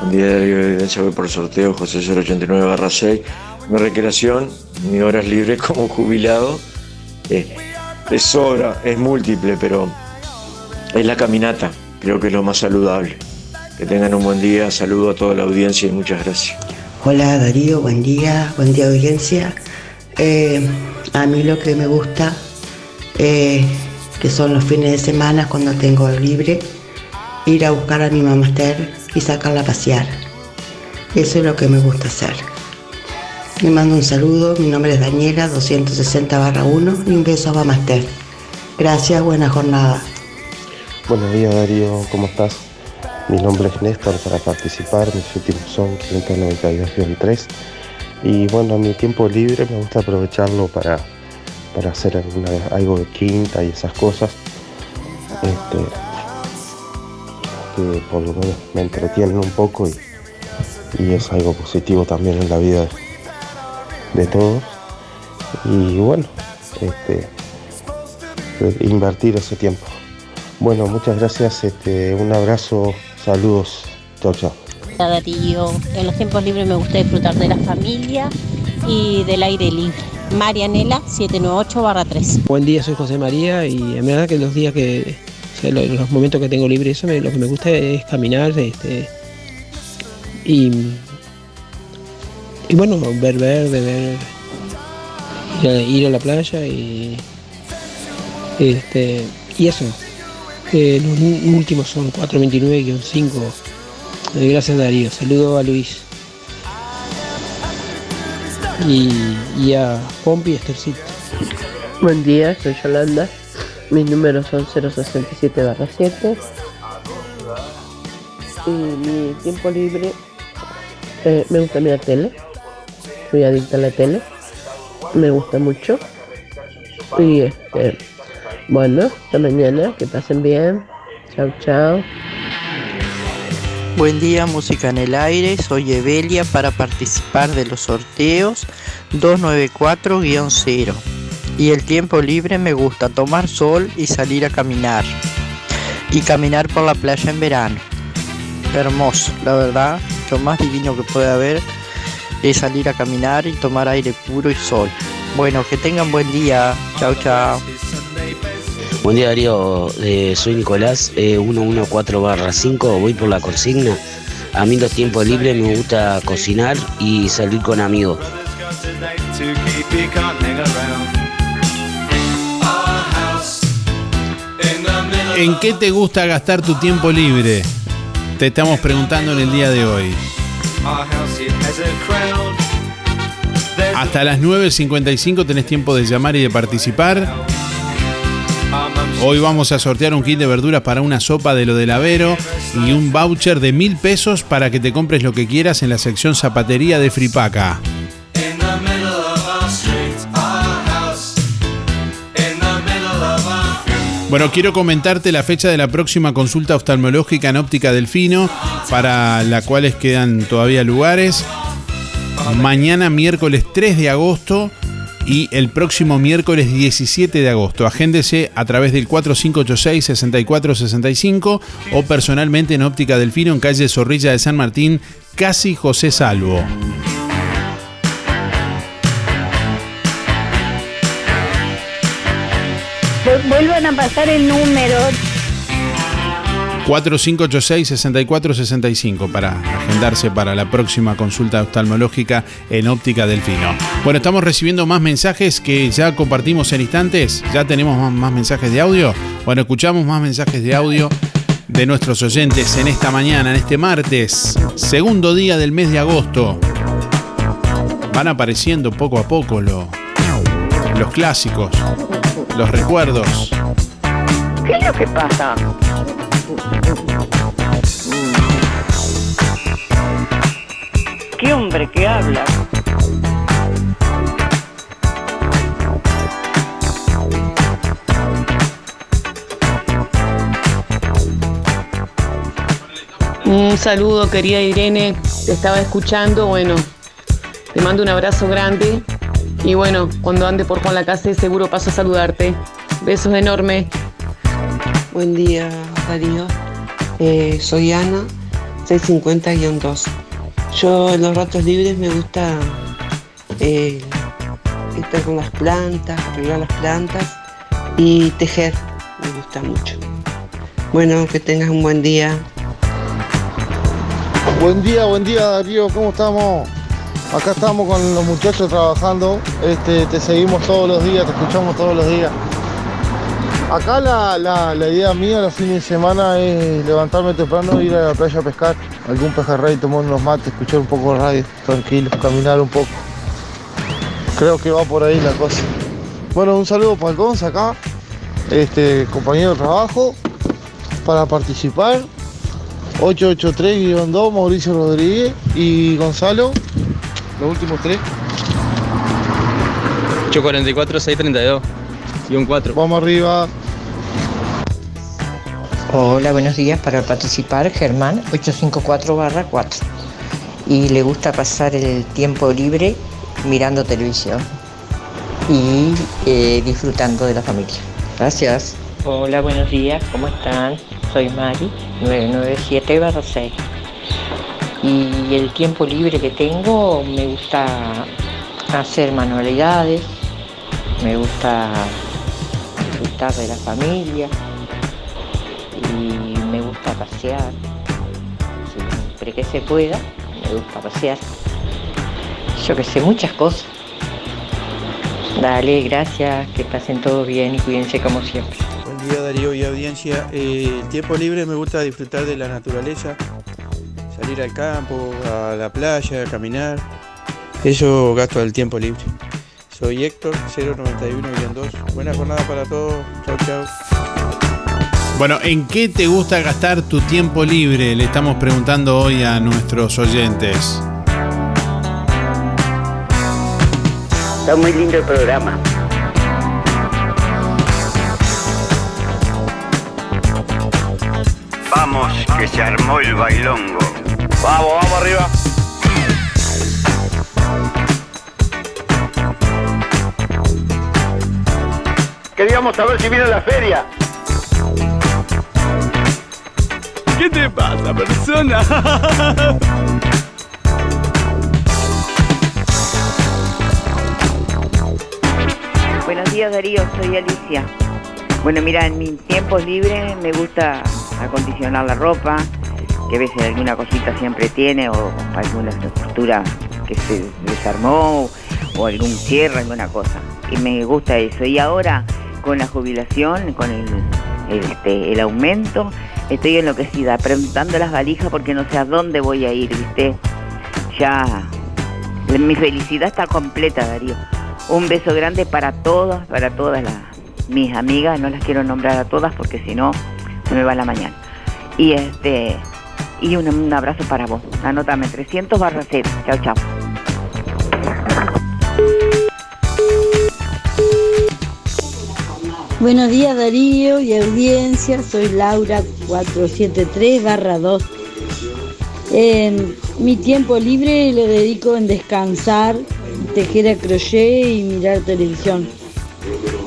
Buen día Darío, voy por sorteo José 089 barra 6. Mi recreación, mi horas libres como jubilado, eh, es sobra, es múltiple, pero es la caminata, creo que es lo más saludable. Que tengan un buen día, saludo a toda la audiencia y muchas gracias. Hola Darío, buen día, buen día audiencia. Eh, a mí lo que me gusta, eh, que son los fines de semana cuando tengo libre, ir a buscar a mi mamaster y sacarla a pasear. Eso es lo que me gusta hacer. Le mando un saludo, mi nombre es Daniela, 260 1 y un beso a Mamaster. Gracias, buena jornada. Buenos días Darío, ¿cómo estás? Mi nombre es Néstor. Para participar, mis últimos son 592-3 y bueno, mi tiempo libre me gusta aprovecharlo para, para hacer algo de quinta y esas cosas. Este, que por lo menos me entretienen un poco y, y es algo positivo también en la vida de todos y bueno, este, invertir ese tiempo. Bueno, muchas gracias, este, un abrazo, saludos, chao chao. Hola, Darío. En los tiempos libres me gusta disfrutar de la familia y del aire libre. Marianela 798 3. Buen día, soy José María y en verdad que los días que, o sea, lo- los momentos que tengo libre, eso me- lo que me gusta es caminar este, y, y bueno, ver verde, ver, a, ir a la playa y, este, y eso. Los últimos son 429-5. Eh, Gracias Darío, saludo a Luis. Y, y a Pompi y Estercito. Buen día, soy Yolanda. Mis números son 067 7. Y mi tiempo libre eh, me gusta mirar tele. Soy adicta a la tele. Me gusta mucho. Y este, bueno, hasta mañana. Que pasen bien. Chao, chao. Buen día, música en el aire. Soy Evelia para participar de los sorteos 294-0. Y el tiempo libre me gusta tomar sol y salir a caminar. Y caminar por la playa en verano. Hermoso, la verdad. Lo más divino que puede haber es salir a caminar y tomar aire puro y sol. Bueno, que tengan buen día. Chao, chao. Buen día Darío, Eh, soy Nicolás, eh, 114-5, voy por la consigna. A mí los tiempos libres me gusta cocinar y salir con amigos. ¿En qué te gusta gastar tu tiempo libre? Te estamos preguntando en el día de hoy. Hasta las 9.55 tenés tiempo de llamar y de participar. Hoy vamos a sortear un kit de verduras para una sopa de lo del Avero y un voucher de mil pesos para que te compres lo que quieras en la sección zapatería de Fripaca. Bueno, quiero comentarte la fecha de la próxima consulta oftalmológica en óptica Delfino, para la cuales quedan todavía lugares. Mañana miércoles 3 de agosto y el próximo miércoles 17 de agosto. Agéndese a través del 4586-6465 o personalmente en Óptica Delfino en calle Zorrilla de San Martín, casi José Salvo. Pasar el número. 4586-6465 para agendarse para la próxima consulta oftalmológica en óptica delfino. Bueno, estamos recibiendo más mensajes que ya compartimos en instantes. Ya tenemos más, más mensajes de audio. Bueno, escuchamos más mensajes de audio de nuestros oyentes en esta mañana, en este martes, segundo día del mes de agosto. Van apareciendo poco a poco lo- los clásicos, los recuerdos. ¿Qué es lo que pasa? ¿Qué hombre que habla? Un saludo, querida Irene. Te estaba escuchando. Bueno, te mando un abrazo grande. Y bueno, cuando ande por Juan la Casa, seguro paso a saludarte. Besos enormes. Buen día, Darío. Eh, soy Ana, 650-2. Yo en los ratos libres me gusta eh, estar con las plantas, arreglar las plantas y tejer. Me gusta mucho. Bueno, que tengas un buen día. Buen día, buen día Darío, ¿cómo estamos? Acá estamos con los muchachos trabajando, este, te seguimos todos los días, te escuchamos todos los días. Acá la, la- la idea mía los fines de semana es levantarme temprano ir a la playa a pescar, algún pejerrey, tomar unos mates, escuchar un poco de radio, tranquilo, caminar un poco. Creo que va por ahí la cosa. Bueno, un saludo para el Gonza acá, este, compañero de trabajo, para participar. 883-2, Mauricio Rodríguez y Gonzalo, los últimos tres. 844 632 y un 4. Vamos arriba. Hola, buenos días. Para participar, Germán 854-4. Y le gusta pasar el tiempo libre mirando televisión y eh, disfrutando de la familia. Gracias. Hola, buenos días. ¿Cómo están? Soy Mari, 997-6. Y el tiempo libre que tengo me gusta hacer manualidades, me gusta disfrutar de la familia y me gusta pasear. Siempre que se pueda, me gusta pasear. Yo que sé, muchas cosas. Dale, gracias, que pasen todos bien y cuídense como siempre. Buen día Darío y audiencia. Eh, tiempo libre me gusta disfrutar de la naturaleza, salir al campo, a la playa, caminar. Eso gasto el tiempo libre. Soy Héctor 091-2. Buena jornada para todos. Chau, chau. Bueno, ¿en qué te gusta gastar tu tiempo libre? Le estamos preguntando hoy a nuestros oyentes. Está muy lindo el programa. Vamos, que se armó el bailongo. Vamos, vamos arriba. Queríamos saber si viene la feria. ¿Qué pasa, persona? Buenos días Darío, soy Alicia. Bueno, mira, en mis tiempos libres me gusta acondicionar la ropa, que a veces alguna cosita siempre tiene, o alguna costura que se desarmó, o algún cierre, alguna cosa. Y me gusta eso. Y ahora, con la jubilación, con el, este, el aumento, estoy enloquecida, preguntando las valijas porque no sé a dónde voy a ir, ¿viste? Ya Mi felicidad está completa, Darío. Un beso grande para todas, para todas las, mis amigas. No las quiero nombrar a todas porque si no se me va la mañana. Y este y un, abrazo para vos. Anótame 300 barra 0. Chao, chao. Buenos días Darío y audiencia, soy Laura 473-2. En mi tiempo libre lo dedico en descansar, tejer a crochet y mirar televisión.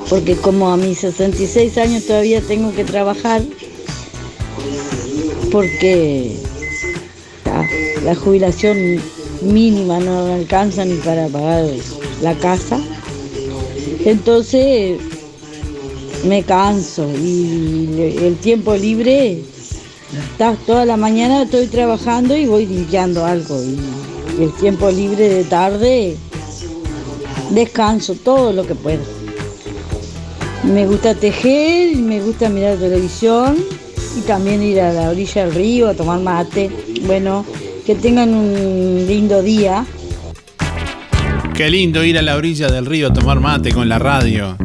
Porque como a mis 66 años todavía tengo que trabajar, porque la jubilación mínima no alcanza ni para pagar la casa. Entonces me canso y el tiempo libre, toda la mañana estoy trabajando y voy limpiando algo y el tiempo libre de tarde descanso todo lo que puedo. Me gusta tejer, me gusta mirar televisión y también ir a la orilla del río a tomar mate. Bueno, que tengan un lindo día. Qué lindo ir a la orilla del río a tomar mate con la radio.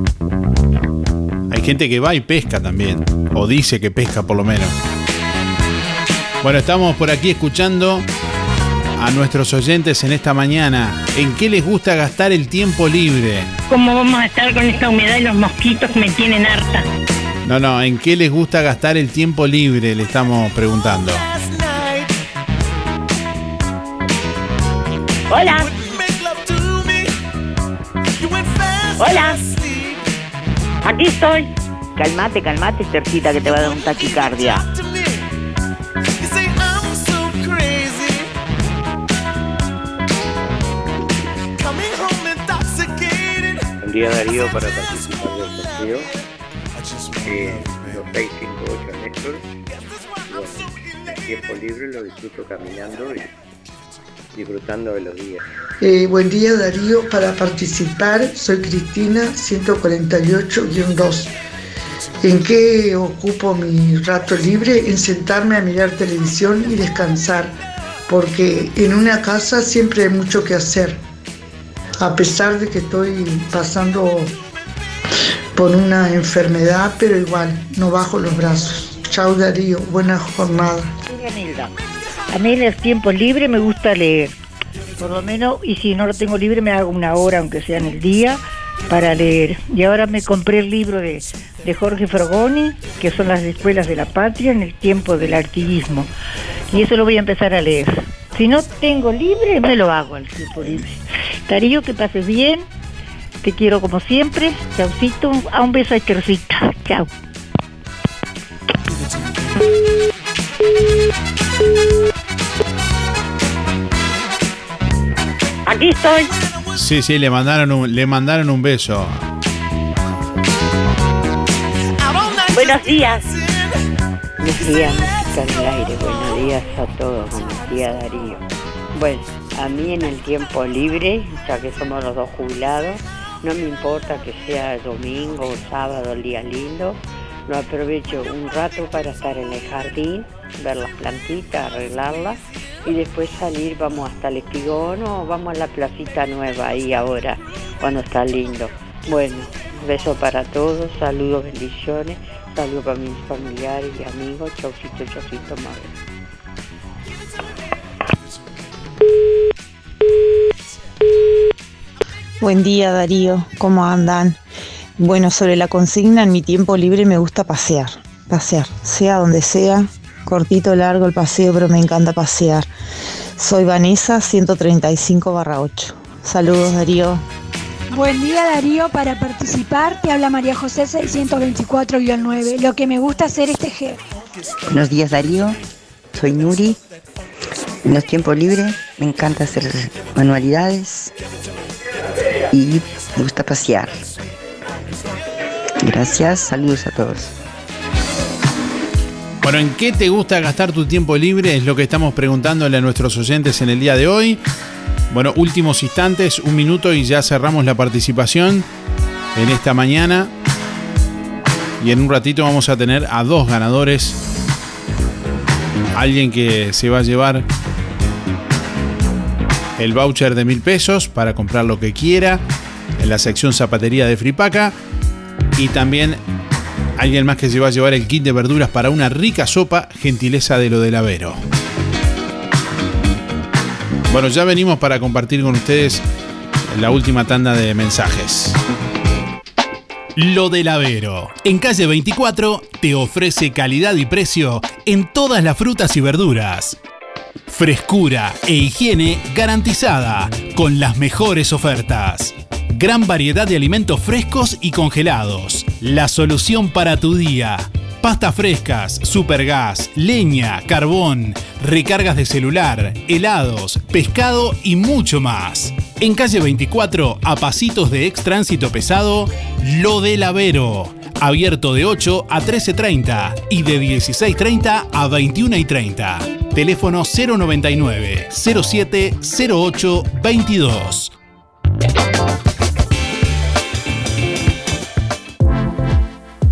Gente que va y pesca también. O dice que pesca por lo menos. Bueno, estamos por aquí escuchando a nuestros oyentes en esta mañana. ¿En qué les gusta gastar el tiempo libre? ¿Cómo vamos a estar con esta humedad y los mosquitos me tienen harta? No, no, ¿en qué les gusta gastar el tiempo libre? Le estamos preguntando. Hola. Aquí estoy. Calmate, calmate, Tercita, que te va a dar un taquicardia. Buen día Darío para participar del sorteo. Eh, 2658 Néstor. Bueno, el tiempo libre lo disfruto caminando y disfrutando de los días. Eh, buen día Darío, para participar soy Cristina 148-2. ¿En qué ocupo mi rato libre? En sentarme a mirar televisión y descansar, porque en una casa siempre hay mucho que hacer. A pesar de que estoy pasando por una enfermedad, pero igual no bajo los brazos. Chao Darío, buena jornada. A mí en el tiempo libre me gusta leer, por lo menos, y si no lo tengo libre me hago una hora, aunque sea en el día, para leer. Y ahora me compré el libro de, de Jorge Fragoni, que son las escuelas de la patria en el tiempo del artiguismo. Y eso lo voy a empezar a leer. Si no tengo libre, me lo hago al tiempo libre. Darío, que pases bien. Te quiero como siempre. Chaucito. A un beso a Estercita. Chao. Aquí estoy. Sí, sí, le mandaron un, le mandaron un beso. Buenos días. Buenos días, en el aire. Buenos días a todos. Buenos días, Darío. Bueno, a mí en el tiempo libre, ya que somos los dos jubilados, no me importa que sea domingo o sábado, el día lindo. Lo aprovecho un rato para estar en el jardín, ver las plantitas, arreglarlas y después salir, vamos hasta el espigón o vamos a la placita nueva ahí ahora, cuando está lindo. Bueno, beso para todos, saludos, bendiciones, saludos para mis familiares y amigos, chaucito, chaucito, madre. Buen día Darío, ¿cómo andan? Bueno, sobre la consigna, en mi tiempo libre me gusta pasear, pasear, sea donde sea, cortito, largo el paseo, pero me encanta pasear. Soy Vanessa, 135 8. Saludos Darío. Buen día Darío, para participar te habla María José 624-9. Lo que me gusta hacer es tejer. Buenos días Darío, soy Nuri. En los tiempos libres me encanta hacer manualidades y me gusta pasear. Gracias, saludos a todos. Bueno, ¿en qué te gusta gastar tu tiempo libre? Es lo que estamos preguntándole a nuestros oyentes en el día de hoy. Bueno, últimos instantes, un minuto y ya cerramos la participación en esta mañana. Y en un ratito vamos a tener a dos ganadores. Alguien que se va a llevar el voucher de mil pesos para comprar lo que quiera en la sección zapatería de Fripaca. Y también alguien más que se va a llevar el kit de verduras para una rica sopa, gentileza de lo del Avero. Bueno, ya venimos para compartir con ustedes la última tanda de mensajes. Lo del Avero. En calle 24 te ofrece calidad y precio en todas las frutas y verduras. Frescura e higiene garantizada con las mejores ofertas. Gran variedad de alimentos frescos y congelados. La solución para tu día. Pastas frescas, supergas, leña, carbón, recargas de celular, helados, pescado y mucho más. En calle 24, a pasitos de ex tránsito pesado, Lo del Avero. Abierto de 8 a 13.30 y de 16.30 a 21.30. Teléfono 099 07 08 22.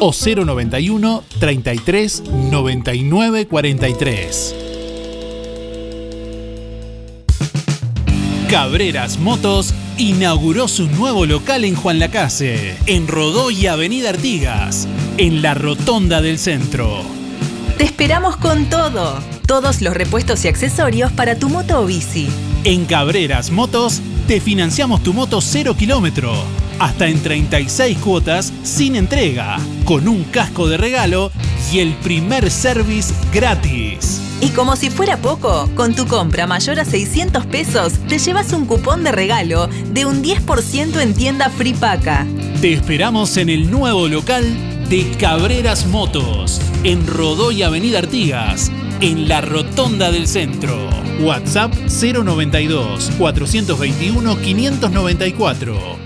o 091 33 99 43. Cabreras Motos inauguró su nuevo local en Juan Lacase, en Rodó y Avenida Artigas, en la Rotonda del Centro. Te esperamos con todo. Todos los repuestos y accesorios para tu moto o bici. En Cabreras Motos te financiamos tu moto 0 kilómetro, hasta en 36 cuotas sin entrega, con un casco de regalo y el primer service gratis. Y como si fuera poco, con tu compra mayor a 600 pesos, te llevas un cupón de regalo de un 10% en tienda Fripaca. Te esperamos en el nuevo local de Cabreras Motos, en Rodó y Avenida Artigas, en la Rotonda del Centro. WhatsApp 092 421 594.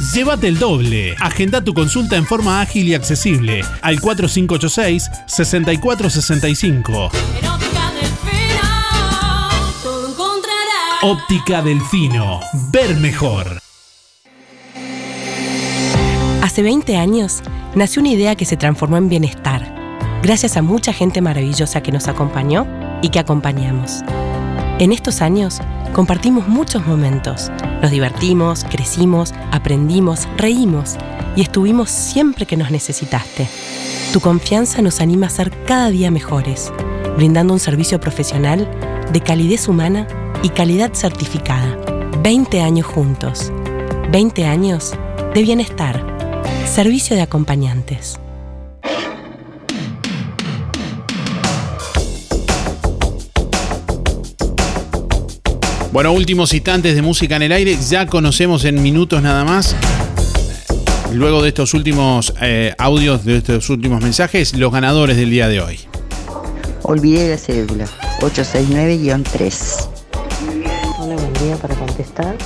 llévate el doble. Agenda tu consulta en forma ágil y accesible al 4586-6465. Óptica Delfino. Ver mejor. Hace 20 años nació una idea que se transformó en bienestar, gracias a mucha gente maravillosa que nos acompañó y que acompañamos. En estos años compartimos muchos momentos, nos divertimos, crecimos, aprendimos, reímos y estuvimos siempre que nos necesitaste. Tu confianza nos anima a ser cada día mejores, brindando un servicio profesional de calidez humana y calidad certificada. 20 años juntos. 20 años de bienestar. Servicio de acompañantes. Bueno, últimos instantes de música en el aire. Ya conocemos en minutos nada más. Luego de estos últimos eh, audios, de estos últimos mensajes, los ganadores del día de hoy. Olvidé la cédula. 869-3. Hola, buen día para contestar.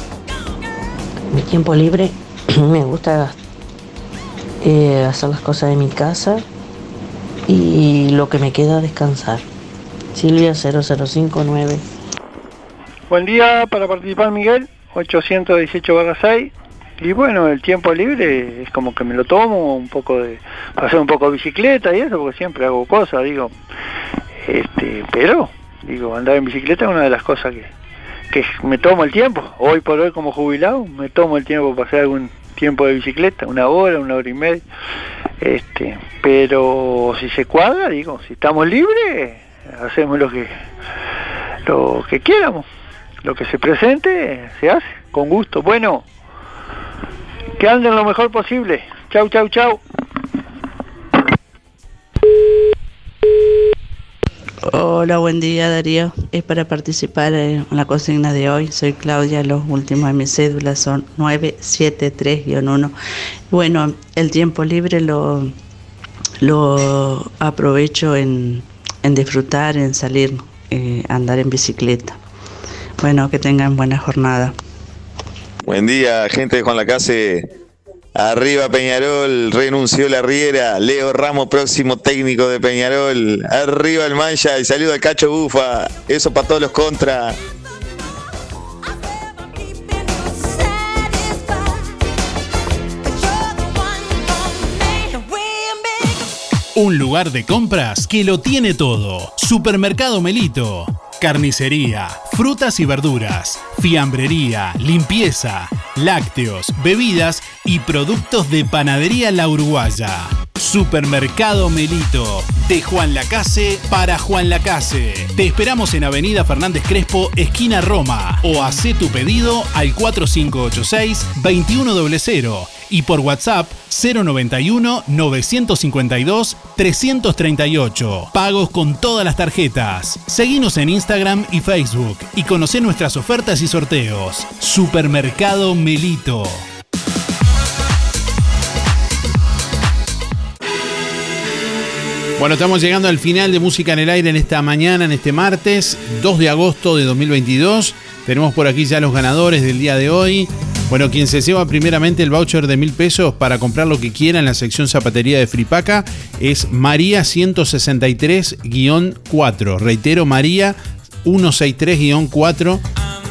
Mi tiempo libre me gusta eh, hacer las cosas de mi casa y lo que me queda descansar. Silvia 0059. Buen día para participar Miguel, 818 6. Y bueno, el tiempo libre es como que me lo tomo un poco de hacer un poco de bicicleta y eso, porque siempre hago cosas, digo. Este, pero, digo, andar en bicicleta es una de las cosas que, que me tomo el tiempo. Hoy por hoy como jubilado me tomo el tiempo para hacer algún tiempo de bicicleta, una hora, una hora y media. Este, pero si se cuadra, digo, si estamos libres, hacemos lo que lo que quieramos lo que se presente se hace con gusto. Bueno, que anden lo mejor posible. Chau, chau, chau. Hola, buen día Darío. Es para participar en la consigna de hoy. Soy Claudia, los últimos de mis cédulas son 973-1. Bueno, el tiempo libre lo, lo aprovecho en, en disfrutar, en salir, eh, andar en bicicleta. Bueno, que tengan buena jornada. Buen día, gente de Juan Lacase. Arriba Peñarol, renunció la Riera. Leo Ramos, próximo técnico de Peñarol. Arriba el Mancha y saludo al Cacho Bufa. Eso para todos los contra. Un lugar de compras que lo tiene todo. Supermercado Melito. Carnicería, frutas y verduras, fiambrería, limpieza, lácteos, bebidas y productos de panadería La Uruguaya. Supermercado Melito, de Juan Lacase para Juan Lacase. Te esperamos en Avenida Fernández Crespo, esquina Roma, o haz tu pedido al 4586-2100 y por WhatsApp 091-952-338. Pagos con todas las tarjetas. Seguinos en Instagram y Facebook y conoce nuestras ofertas y sorteos. Supermercado Melito. Bueno, estamos llegando al final de Música en el Aire en esta mañana, en este martes, 2 de agosto de 2022. Tenemos por aquí ya los ganadores del día de hoy. Bueno, quien se lleva primeramente el voucher de mil pesos para comprar lo que quiera en la sección zapatería de Fripaca es María 163-4. Reitero, María 163-4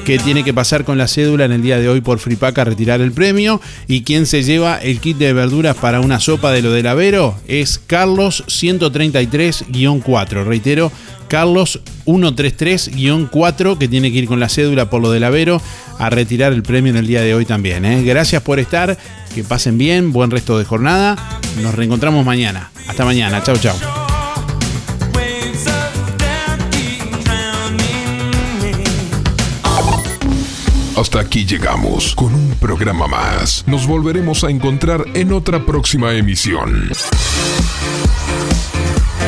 que tiene que pasar con la cédula en el día de hoy por Fripaca a retirar el premio. Y quien se lleva el kit de verduras para una sopa de lo del Avero es Carlos 133-4. Reitero, Carlos 133-4 que tiene que ir con la cédula por lo del Avero a retirar el premio en el día de hoy también. ¿eh? Gracias por estar, que pasen bien, buen resto de jornada. Nos reencontramos mañana. Hasta mañana, chau chau. Hasta aquí llegamos con un programa más. Nos volveremos a encontrar en otra próxima emisión.